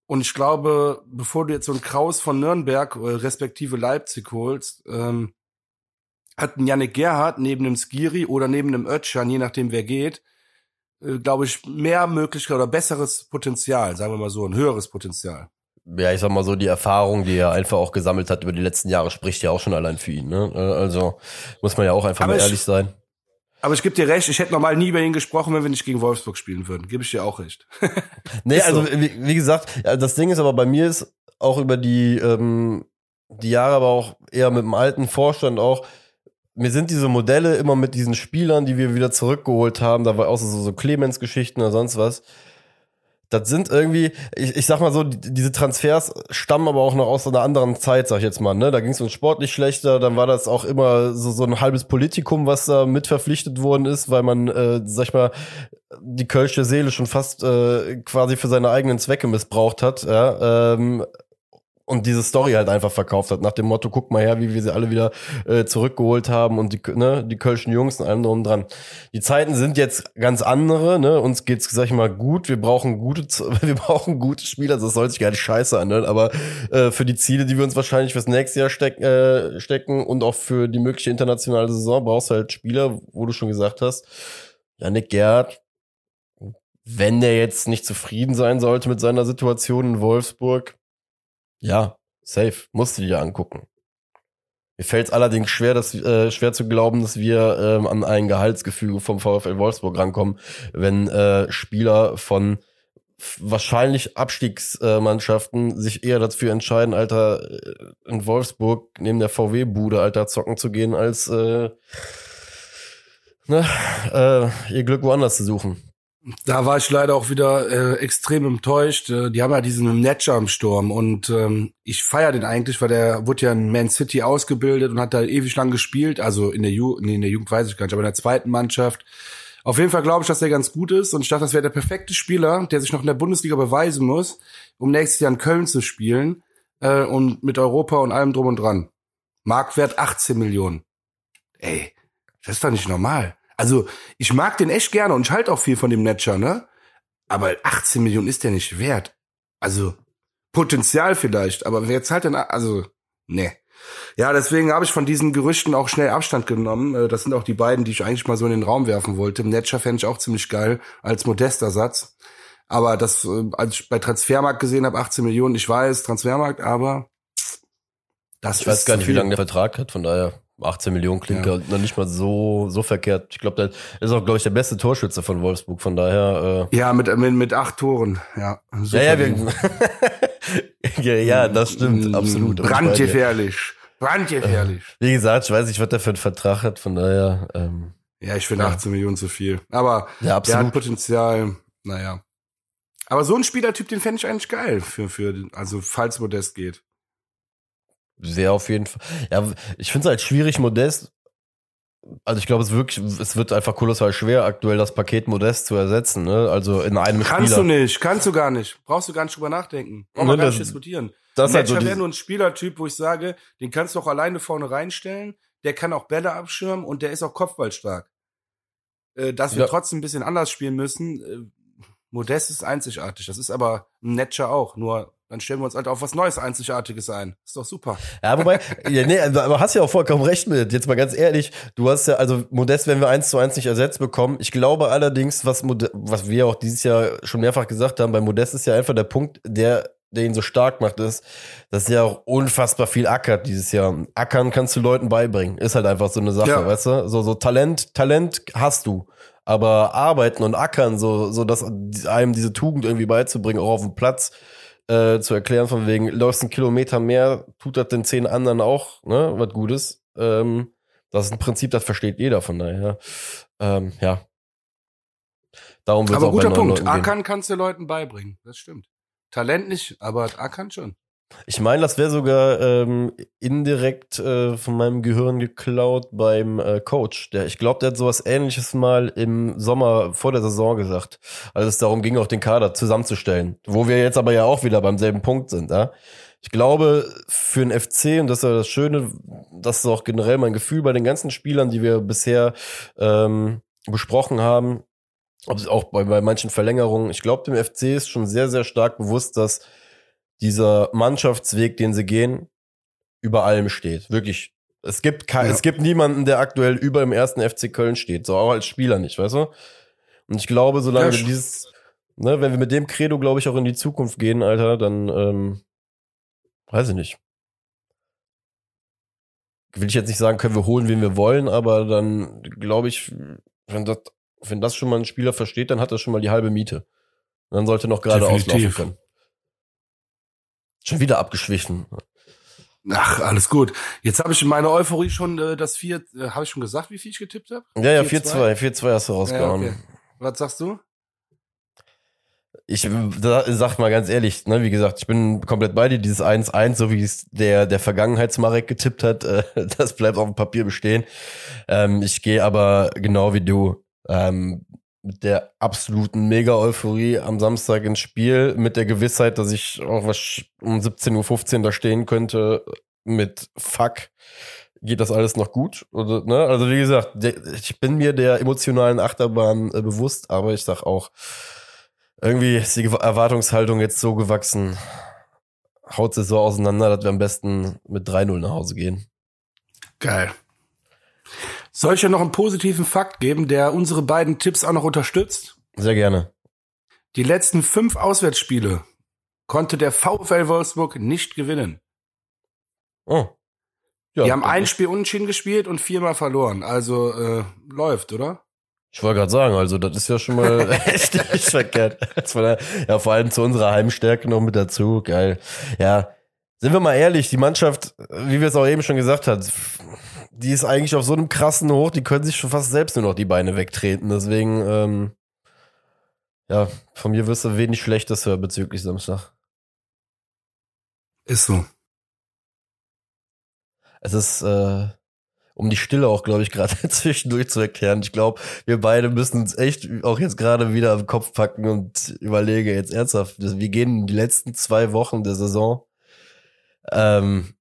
Speaker 1: Und ich glaube, bevor du jetzt so einen Kraus von Nürnberg äh, respektive Leipzig holst, ähm, hat ein Yannick Gerhardt neben dem Skiri oder neben dem Özcan, je nachdem wer geht, äh, glaube ich, mehr Möglichkeit oder besseres Potenzial, sagen wir mal so, ein höheres Potenzial.
Speaker 2: Ja, ich sag mal so, die Erfahrung, die er einfach auch gesammelt hat über die letzten Jahre, spricht ja auch schon allein für ihn. Ne? Äh, Also muss man ja auch einfach
Speaker 1: Aber
Speaker 2: mal
Speaker 1: ich-
Speaker 2: ehrlich sein.
Speaker 1: Aber ich gebe dir recht, ich hätte normal nie über ihn gesprochen, wenn wir nicht gegen Wolfsburg spielen würden. Gebe ich dir auch recht.
Speaker 2: Nee, also
Speaker 1: so.
Speaker 2: wie, wie gesagt, das Ding ist aber bei mir ist auch über die, ähm, die Jahre, aber auch eher mit dem alten Vorstand auch, mir sind diese Modelle immer mit diesen Spielern, die wir wieder zurückgeholt haben, da war auch so, so Clemens-Geschichten oder sonst was. Das sind irgendwie, ich, ich sag mal so, die, diese Transfers stammen aber auch noch aus einer anderen Zeit, sag ich jetzt mal. Ne? Da ging es uns sportlich schlechter, dann war das auch immer so, so ein halbes Politikum, was da mit verpflichtet worden ist, weil man, äh, sag ich mal, die kölsche Seele schon fast äh, quasi für seine eigenen Zwecke missbraucht hat, ja, ähm, und diese Story halt einfach verkauft hat, nach dem Motto, guck mal her, wie wir sie alle wieder äh, zurückgeholt haben und die, ne, die kölschen Jungs und allem drum dran. Die Zeiten sind jetzt ganz andere, ne? Uns geht's, sag ich mal, gut. Wir brauchen gute, wir brauchen gute Spieler. Das soll sich gar nicht scheiße anhören, aber äh, für die Ziele, die wir uns wahrscheinlich fürs nächste Jahr steck, äh, stecken und auch für die mögliche internationale Saison, brauchst du halt Spieler, wo du schon gesagt hast, Janik Gerd, wenn der jetzt nicht zufrieden sein sollte mit seiner Situation in Wolfsburg, ja, safe, musst du dir angucken. Mir fällt es allerdings schwer, dass, äh, schwer zu glauben, dass wir ähm, an ein Gehaltsgefüge vom VfL Wolfsburg rankommen, wenn äh, Spieler von wahrscheinlich Abstiegsmannschaften sich eher dafür entscheiden, Alter, äh, in Wolfsburg neben der VW-Bude, Alter, zocken zu gehen, als äh, ne, äh, ihr Glück woanders zu suchen.
Speaker 1: Da war ich leider auch wieder äh, extrem enttäuscht. Äh, die haben ja diesen Netscher am Sturm und ähm, ich feiere den eigentlich, weil der wurde ja in Man City ausgebildet und hat da ewig lang gespielt. Also in der Ju nee, in der Jugend weiß ich gar nicht, aber in der zweiten Mannschaft. Auf jeden Fall glaube ich, dass der ganz gut ist und ich dachte, das wäre der perfekte Spieler, der sich noch in der Bundesliga beweisen muss, um nächstes Jahr in Köln zu spielen äh, und mit Europa und allem drum und dran. Marktwert 18 Millionen. Ey, das ist doch nicht normal. Also, ich mag den echt gerne und ich halte auch viel von dem Netscher, ne? Aber 18 Millionen ist der nicht wert. Also, Potenzial vielleicht, aber wer zahlt denn, also, ne. Ja, deswegen habe ich von diesen Gerüchten auch schnell Abstand genommen. Äh, Das sind auch die beiden, die ich eigentlich mal so in den Raum werfen wollte. Netscher fände ich auch ziemlich geil als Modestersatz. Aber das, äh, als ich bei Transfermarkt gesehen habe, 18 Millionen, ich weiß, Transfermarkt, aber das
Speaker 2: Ich weiß gar nicht, wie lange der Vertrag hat, von daher 18 Millionen klingt
Speaker 1: Ja.
Speaker 2: noch nicht mal so, so verkehrt. Ich glaube, der ist auch, glaube ich, der beste Torschütze von Wolfsburg, von daher,
Speaker 1: Ja, mit, mit, mit acht Toren. Ja,
Speaker 2: äh,
Speaker 1: super
Speaker 2: ja, ja, wir, ja, ja, das stimmt,
Speaker 1: Mm,
Speaker 2: absolut.
Speaker 1: Brandgefährlich. Brandgefährlich.
Speaker 2: Wie gesagt, ich weiß nicht, was der für einen Vertrag hat, von daher, ähm,
Speaker 1: Ja, ich finde
Speaker 2: Ja.
Speaker 1: 18 Millionen zu viel. Aber
Speaker 2: ja,
Speaker 1: der
Speaker 2: absolut.
Speaker 1: hat Potenzial. Naja. Aber so ein Spielertyp, den fände ich eigentlich geil für, für, also falls Modest geht.
Speaker 2: Sehr auf jeden Fall. Ja, ich finde es halt schwierig, Modest. Also ich glaube, es wirklich, es wird einfach kolossal schwer, aktuell das Paket Modest zu ersetzen. Ne? Also in einem
Speaker 1: Kannst
Speaker 2: Spieler.
Speaker 1: du nicht, kannst du gar nicht. Brauchst du gar nicht drüber nachdenken. Brauchen
Speaker 2: Ne,
Speaker 1: wir gar
Speaker 2: das-
Speaker 1: nicht diskutieren.
Speaker 2: Das ist halt so
Speaker 1: wäre nur ein Spielertyp, wo ich sage, den kannst du auch alleine vorne reinstellen, der kann auch Bälle abschirmen und der ist auch kopfballstark. Äh, dass wir
Speaker 2: Ja.
Speaker 1: trotzdem ein bisschen anders spielen müssen, äh, Modest ist einzigartig. Das ist aber ein Netscher auch. Nur dann stellen wir uns halt auf was Neues, Einzigartiges ein. Ist doch super.
Speaker 2: Ja, wobei, ja, nee, aber hast ja auch vollkommen recht mit. Jetzt mal ganz ehrlich, du hast ja, also Modest werden wir eins zu eins nicht ersetzt bekommen. Ich glaube allerdings, was, Mode- was wir auch dieses Jahr schon mehrfach gesagt haben, bei Modest ist ja einfach der Punkt, der, der ihn so stark macht, ist, dass er auch unfassbar viel ackert dieses Jahr. Ackern kannst du Leuten beibringen. Ist halt einfach so eine Sache,
Speaker 1: Ja.
Speaker 2: weißt du? So, so Talent, Talent hast du. Aber arbeiten und ackern, so, so dass einem diese Tugend irgendwie beizubringen, auch auf dem Platz, äh, zu erklären, von wegen, läufst einen Kilometer mehr, tut das den zehn anderen auch, ne, was Gutes. Ähm, das ist ein Prinzip, das versteht jeder, von daher. Ähm, ja. Darum wird es
Speaker 1: aber
Speaker 2: auch
Speaker 1: guter Punkt. Ackern kannst du Leuten beibringen. Das stimmt. Talent nicht, aber Ackern schon.
Speaker 2: Ich meine, das wäre sogar ähm, indirekt äh, von meinem Gehirn geklaut beim äh, Coach. Der, ich glaube, der hat sowas ähnliches mal im Sommer vor der Saison gesagt, als es darum ging, auch den Kader zusammenzustellen. Wo wir jetzt aber ja auch wieder beim selben Punkt sind. Ja? Ich glaube, für den FC, und das ist ja das Schöne, das ist auch generell mein Gefühl bei den ganzen Spielern, die wir bisher ähm, besprochen haben, auch bei, bei manchen Verlängerungen, ich glaube, dem FC ist schon sehr, sehr stark bewusst, dass dieser Mannschaftsweg, den sie gehen, über allem steht. Wirklich. Es gibt kein,
Speaker 1: Ja.
Speaker 2: es gibt niemanden, der aktuell über dem ersten FC Köln steht. So auch als Spieler nicht, weißt du? Und ich glaube, solange
Speaker 1: Ja,
Speaker 2: wir dieses, ne, wenn wir mit dem Credo, glaube ich, auch in die Zukunft gehen, Alter, dann, ähm, weiß ich nicht. Will ich jetzt nicht sagen, können wir holen, wen wir wollen, aber dann glaube ich, wenn das, wenn das schon mal ein Spieler versteht, dann hat er schon mal die halbe Miete. Und dann sollte noch gerade auslaufen
Speaker 1: Definitiv.
Speaker 2: können. Schon wieder abgeschwichen.
Speaker 1: Ach, alles gut. Jetzt habe ich in meiner Euphorie schon äh, das vier, äh, habe ich schon gesagt, wie viel ich getippt habe?
Speaker 2: Ja, ja,
Speaker 1: 4-2.
Speaker 2: 4-2, 4-2 hast du rausgehauen.
Speaker 1: Ja, okay. Was sagst du?
Speaker 2: Ich sag mal ganz ehrlich, ne, wie gesagt, ich bin komplett bei dir. Dieses 1-1, so wie es der, der Vergangenheitsmarek getippt hat, äh, das bleibt auf dem Papier bestehen. Ähm, ich gehe aber genau wie du ähm, mit der absoluten Mega-Euphorie am Samstag ins Spiel, mit der Gewissheit, dass ich auch was um 17.15 Uhr da stehen könnte mit Fuck. Geht das alles noch gut? Oder, ne? Also wie gesagt, ich bin mir der emotionalen Achterbahn äh, bewusst, aber ich sag auch, irgendwie ist die Erwartungshaltung jetzt so gewachsen. Haut sie so auseinander, dass wir am besten mit 3-0 nach Hause gehen.
Speaker 1: Geil. Soll ich dir noch einen positiven Fakt geben, der unsere beiden Tipps auch noch unterstützt?
Speaker 2: Sehr gerne.
Speaker 1: Die letzten fünf Auswärtsspiele konnte der VfL Wolfsburg nicht gewinnen.
Speaker 2: Oh. Ja,
Speaker 1: Die haben ein Spiel unentschieden gespielt und viermal verloren. Also äh, läuft, oder?
Speaker 2: Ich wollte gerade sagen, also das ist ja schon mal echt nicht verkehrt. Da- Ja, vor allem zu unserer Heimstärke noch mit dazu. Geil. Ja, sind wir mal ehrlich, die Mannschaft, wie wir es auch eben schon gesagt haben, die ist eigentlich auf so einem krassen Hoch, die können sich schon fast selbst nur noch die Beine wegtreten. Deswegen, ähm, ja, von mir wirst du wenig Schlechtes hören bezüglich Samstag.
Speaker 1: Ist so.
Speaker 2: Es ist, äh, um die Stille auch, glaube ich, gerade zwischendurch zu erklären. Ich glaube, wir beide müssen uns echt auch jetzt gerade wieder am Kopf packen und überlege jetzt ernsthaft, wir gehen die letzten zwei Wochen der Saison. Ähm,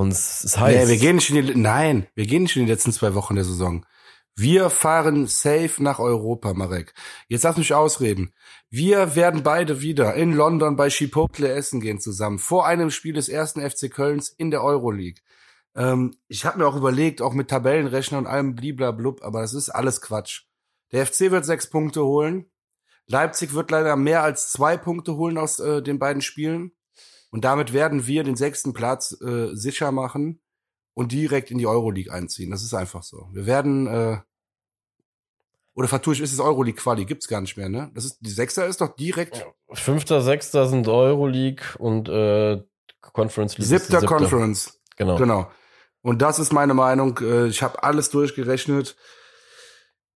Speaker 2: und es ist heiß.
Speaker 1: Nee, wir gehen nicht in die, nein, wir gehen nicht in die letzten zwei Wochen der Saison. Wir fahren safe nach Europa, Marek. Jetzt lass mich ausreden. Wir werden beide wieder in London bei Chipotle essen gehen zusammen. Vor einem Spiel des ersten FC Kölns in der Euroleague. Ähm, ich habe mir auch überlegt, auch mit Tabellenrechner und allem bliblablub, aber das ist alles Quatsch. Der FC wird sechs Punkte holen. Leipzig wird leider mehr als zwei Punkte holen aus äh, den beiden Spielen. Und damit werden wir den sechsten Platz äh, sicher machen und direkt in die Euroleague einziehen. Das ist einfach so. Wir werden äh, oder vertue ich, ist es Euroleague-Quali? Gibt's gar nicht mehr, ne? Das ist, die Sechser ist doch direkt.
Speaker 2: Fünfter, Sechster sind Euroleague und äh, Conference League.
Speaker 1: Siebter, Conference.
Speaker 2: Genau.
Speaker 1: Genau. Und das ist meine Meinung. Äh, Ich habe alles durchgerechnet.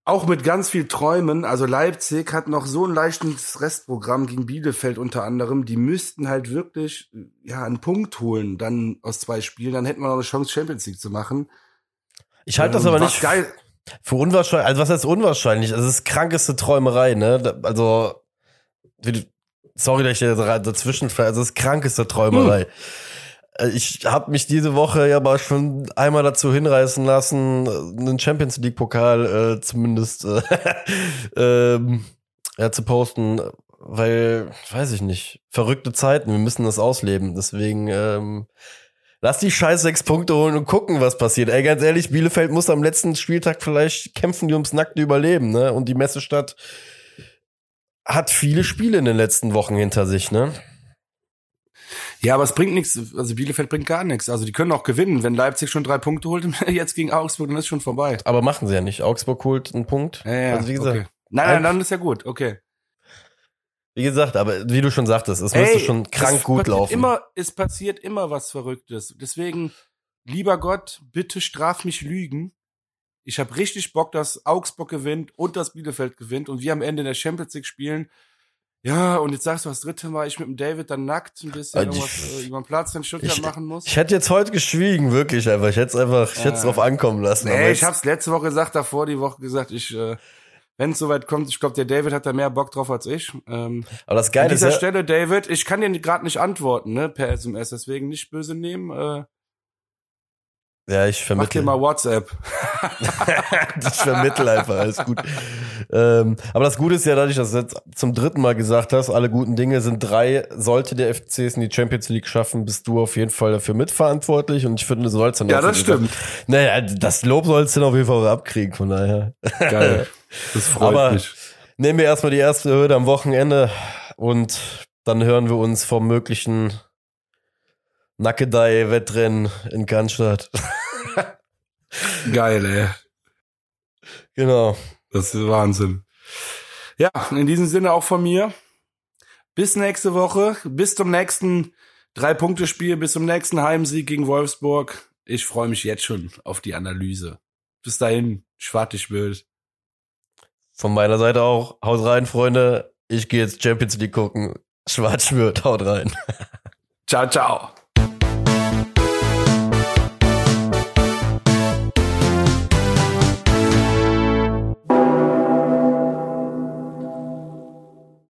Speaker 1: Auch mit ganz viel Träumen. Also Leipzig hat noch so ein leichtes Restprogramm gegen Bielefeld unter anderem. Die müssten halt wirklich äh, ja einen Punkt holen dann aus zwei Spielen. Dann hätten wir noch eine Chance, Champions League zu machen.
Speaker 2: Ich halte das
Speaker 1: Ähm,
Speaker 2: aber nicht
Speaker 1: geil.
Speaker 2: für unwahrscheinlich. Also was heißt unwahrscheinlich? Also es ist krankeste Träumerei, ne? Also sorry, dass ich dazwischen. Also es ist krankeste Träumerei. Äh, Ich habe mich diese Woche ja aber schon einmal dazu hinreißen lassen, einen Champions League Pokal äh, zumindest äh, ähm, ja, zu posten, weil weiß ich nicht, verrückte Zeiten. Wir müssen das ausleben. Deswegen ähm, Lass die scheiß sechs Punkte holen und gucken, was passiert. Ey, ganz ehrlich, Bielefeld muss am letzten Spieltag vielleicht kämpfen, die ums nackte Überleben, ne? Und die Messestadt hat viele Spiele in den letzten Wochen hinter sich, ne?
Speaker 1: Ja, aber es bringt nichts. Also Bielefeld bringt gar nichts. Also die können auch gewinnen. Wenn Leipzig schon drei Punkte holt, jetzt gegen Augsburg, dann ist schon vorbei.
Speaker 2: Aber machen sie ja nicht. Augsburg holt einen Punkt.
Speaker 1: Ja, ja,
Speaker 2: also wie gesagt,
Speaker 1: okay. Nein, nein, dann ist ja gut. Okay.
Speaker 2: wie gesagt, aber wie du schon sagtest, es müsste schon krank gut laufen.
Speaker 1: Immer, es passiert immer was Verrücktes. Deswegen, lieber Gott, bitte straf mich Lügen. Ich habe richtig Bock, dass Augsburg gewinnt und dass Bielefeld gewinnt und wir am Ende in der Champions League spielen. Ja, und jetzt sagst du das dritte Mal, ich mit dem David dann nackt ein bisschen
Speaker 2: Also
Speaker 1: irgendwas äh, über den Platz in Stuttgart
Speaker 2: ich-
Speaker 1: machen muss.
Speaker 2: ich hätte jetzt heute geschwiegen, wirklich einfach. Ich hätte es einfach, ich hätte es
Speaker 1: Ja.
Speaker 2: drauf ankommen lassen. aber
Speaker 1: Nee, ich hab's letzte Woche gesagt, davor die Woche gesagt, ich, äh, wenn es soweit kommt, ich glaube, der David hat da mehr Bock drauf als ich. Ähm,
Speaker 2: aber das
Speaker 1: an
Speaker 2: Geile ist
Speaker 1: dieser
Speaker 2: ja,
Speaker 1: Stelle, David, ich kann dir gerade nicht antworten, ne, per SMS, deswegen nicht böse nehmen. Äh,
Speaker 2: ja, ich
Speaker 1: mach dir
Speaker 2: vermittle.
Speaker 1: mal WhatsApp.
Speaker 2: ich vermittle einfach, alles gut. Ähm, aber das Gute ist ja dadurch, dass du jetzt zum dritten Mal gesagt hast, alle guten Dinge sind drei. Sollte der FC es in die Champions League schaffen, bist du auf jeden Fall dafür mitverantwortlich und ich finde, du sollst dann
Speaker 1: Ja, das stimmt.
Speaker 2: Naja, das Lob sollst du dann auf jeden Fall abkriegen, von daher.
Speaker 1: Geil. Das freut
Speaker 2: Aber
Speaker 1: mich.
Speaker 2: nehmen wir erstmal die erste Hürde am Wochenende und dann hören wir uns vom möglichen Nackedei-Wettrennen in Cannstatt.
Speaker 1: Geil, ey.
Speaker 2: genau.
Speaker 1: Das ist Wahnsinn. Ja, in diesem Sinne auch von mir. Bis nächste Woche, bis zum nächsten Drei-Punkte-Spiel, bis zum nächsten Heimsieg gegen Wolfsburg. Ich freue mich jetzt schon auf die Analyse. Bis dahin, schwartig wild.
Speaker 2: Von meiner Seite auch. Haut rein, Freunde. Ich gehe jetzt Champions League gucken. Schwarz schwört, haut rein.
Speaker 1: Ciao, ciao.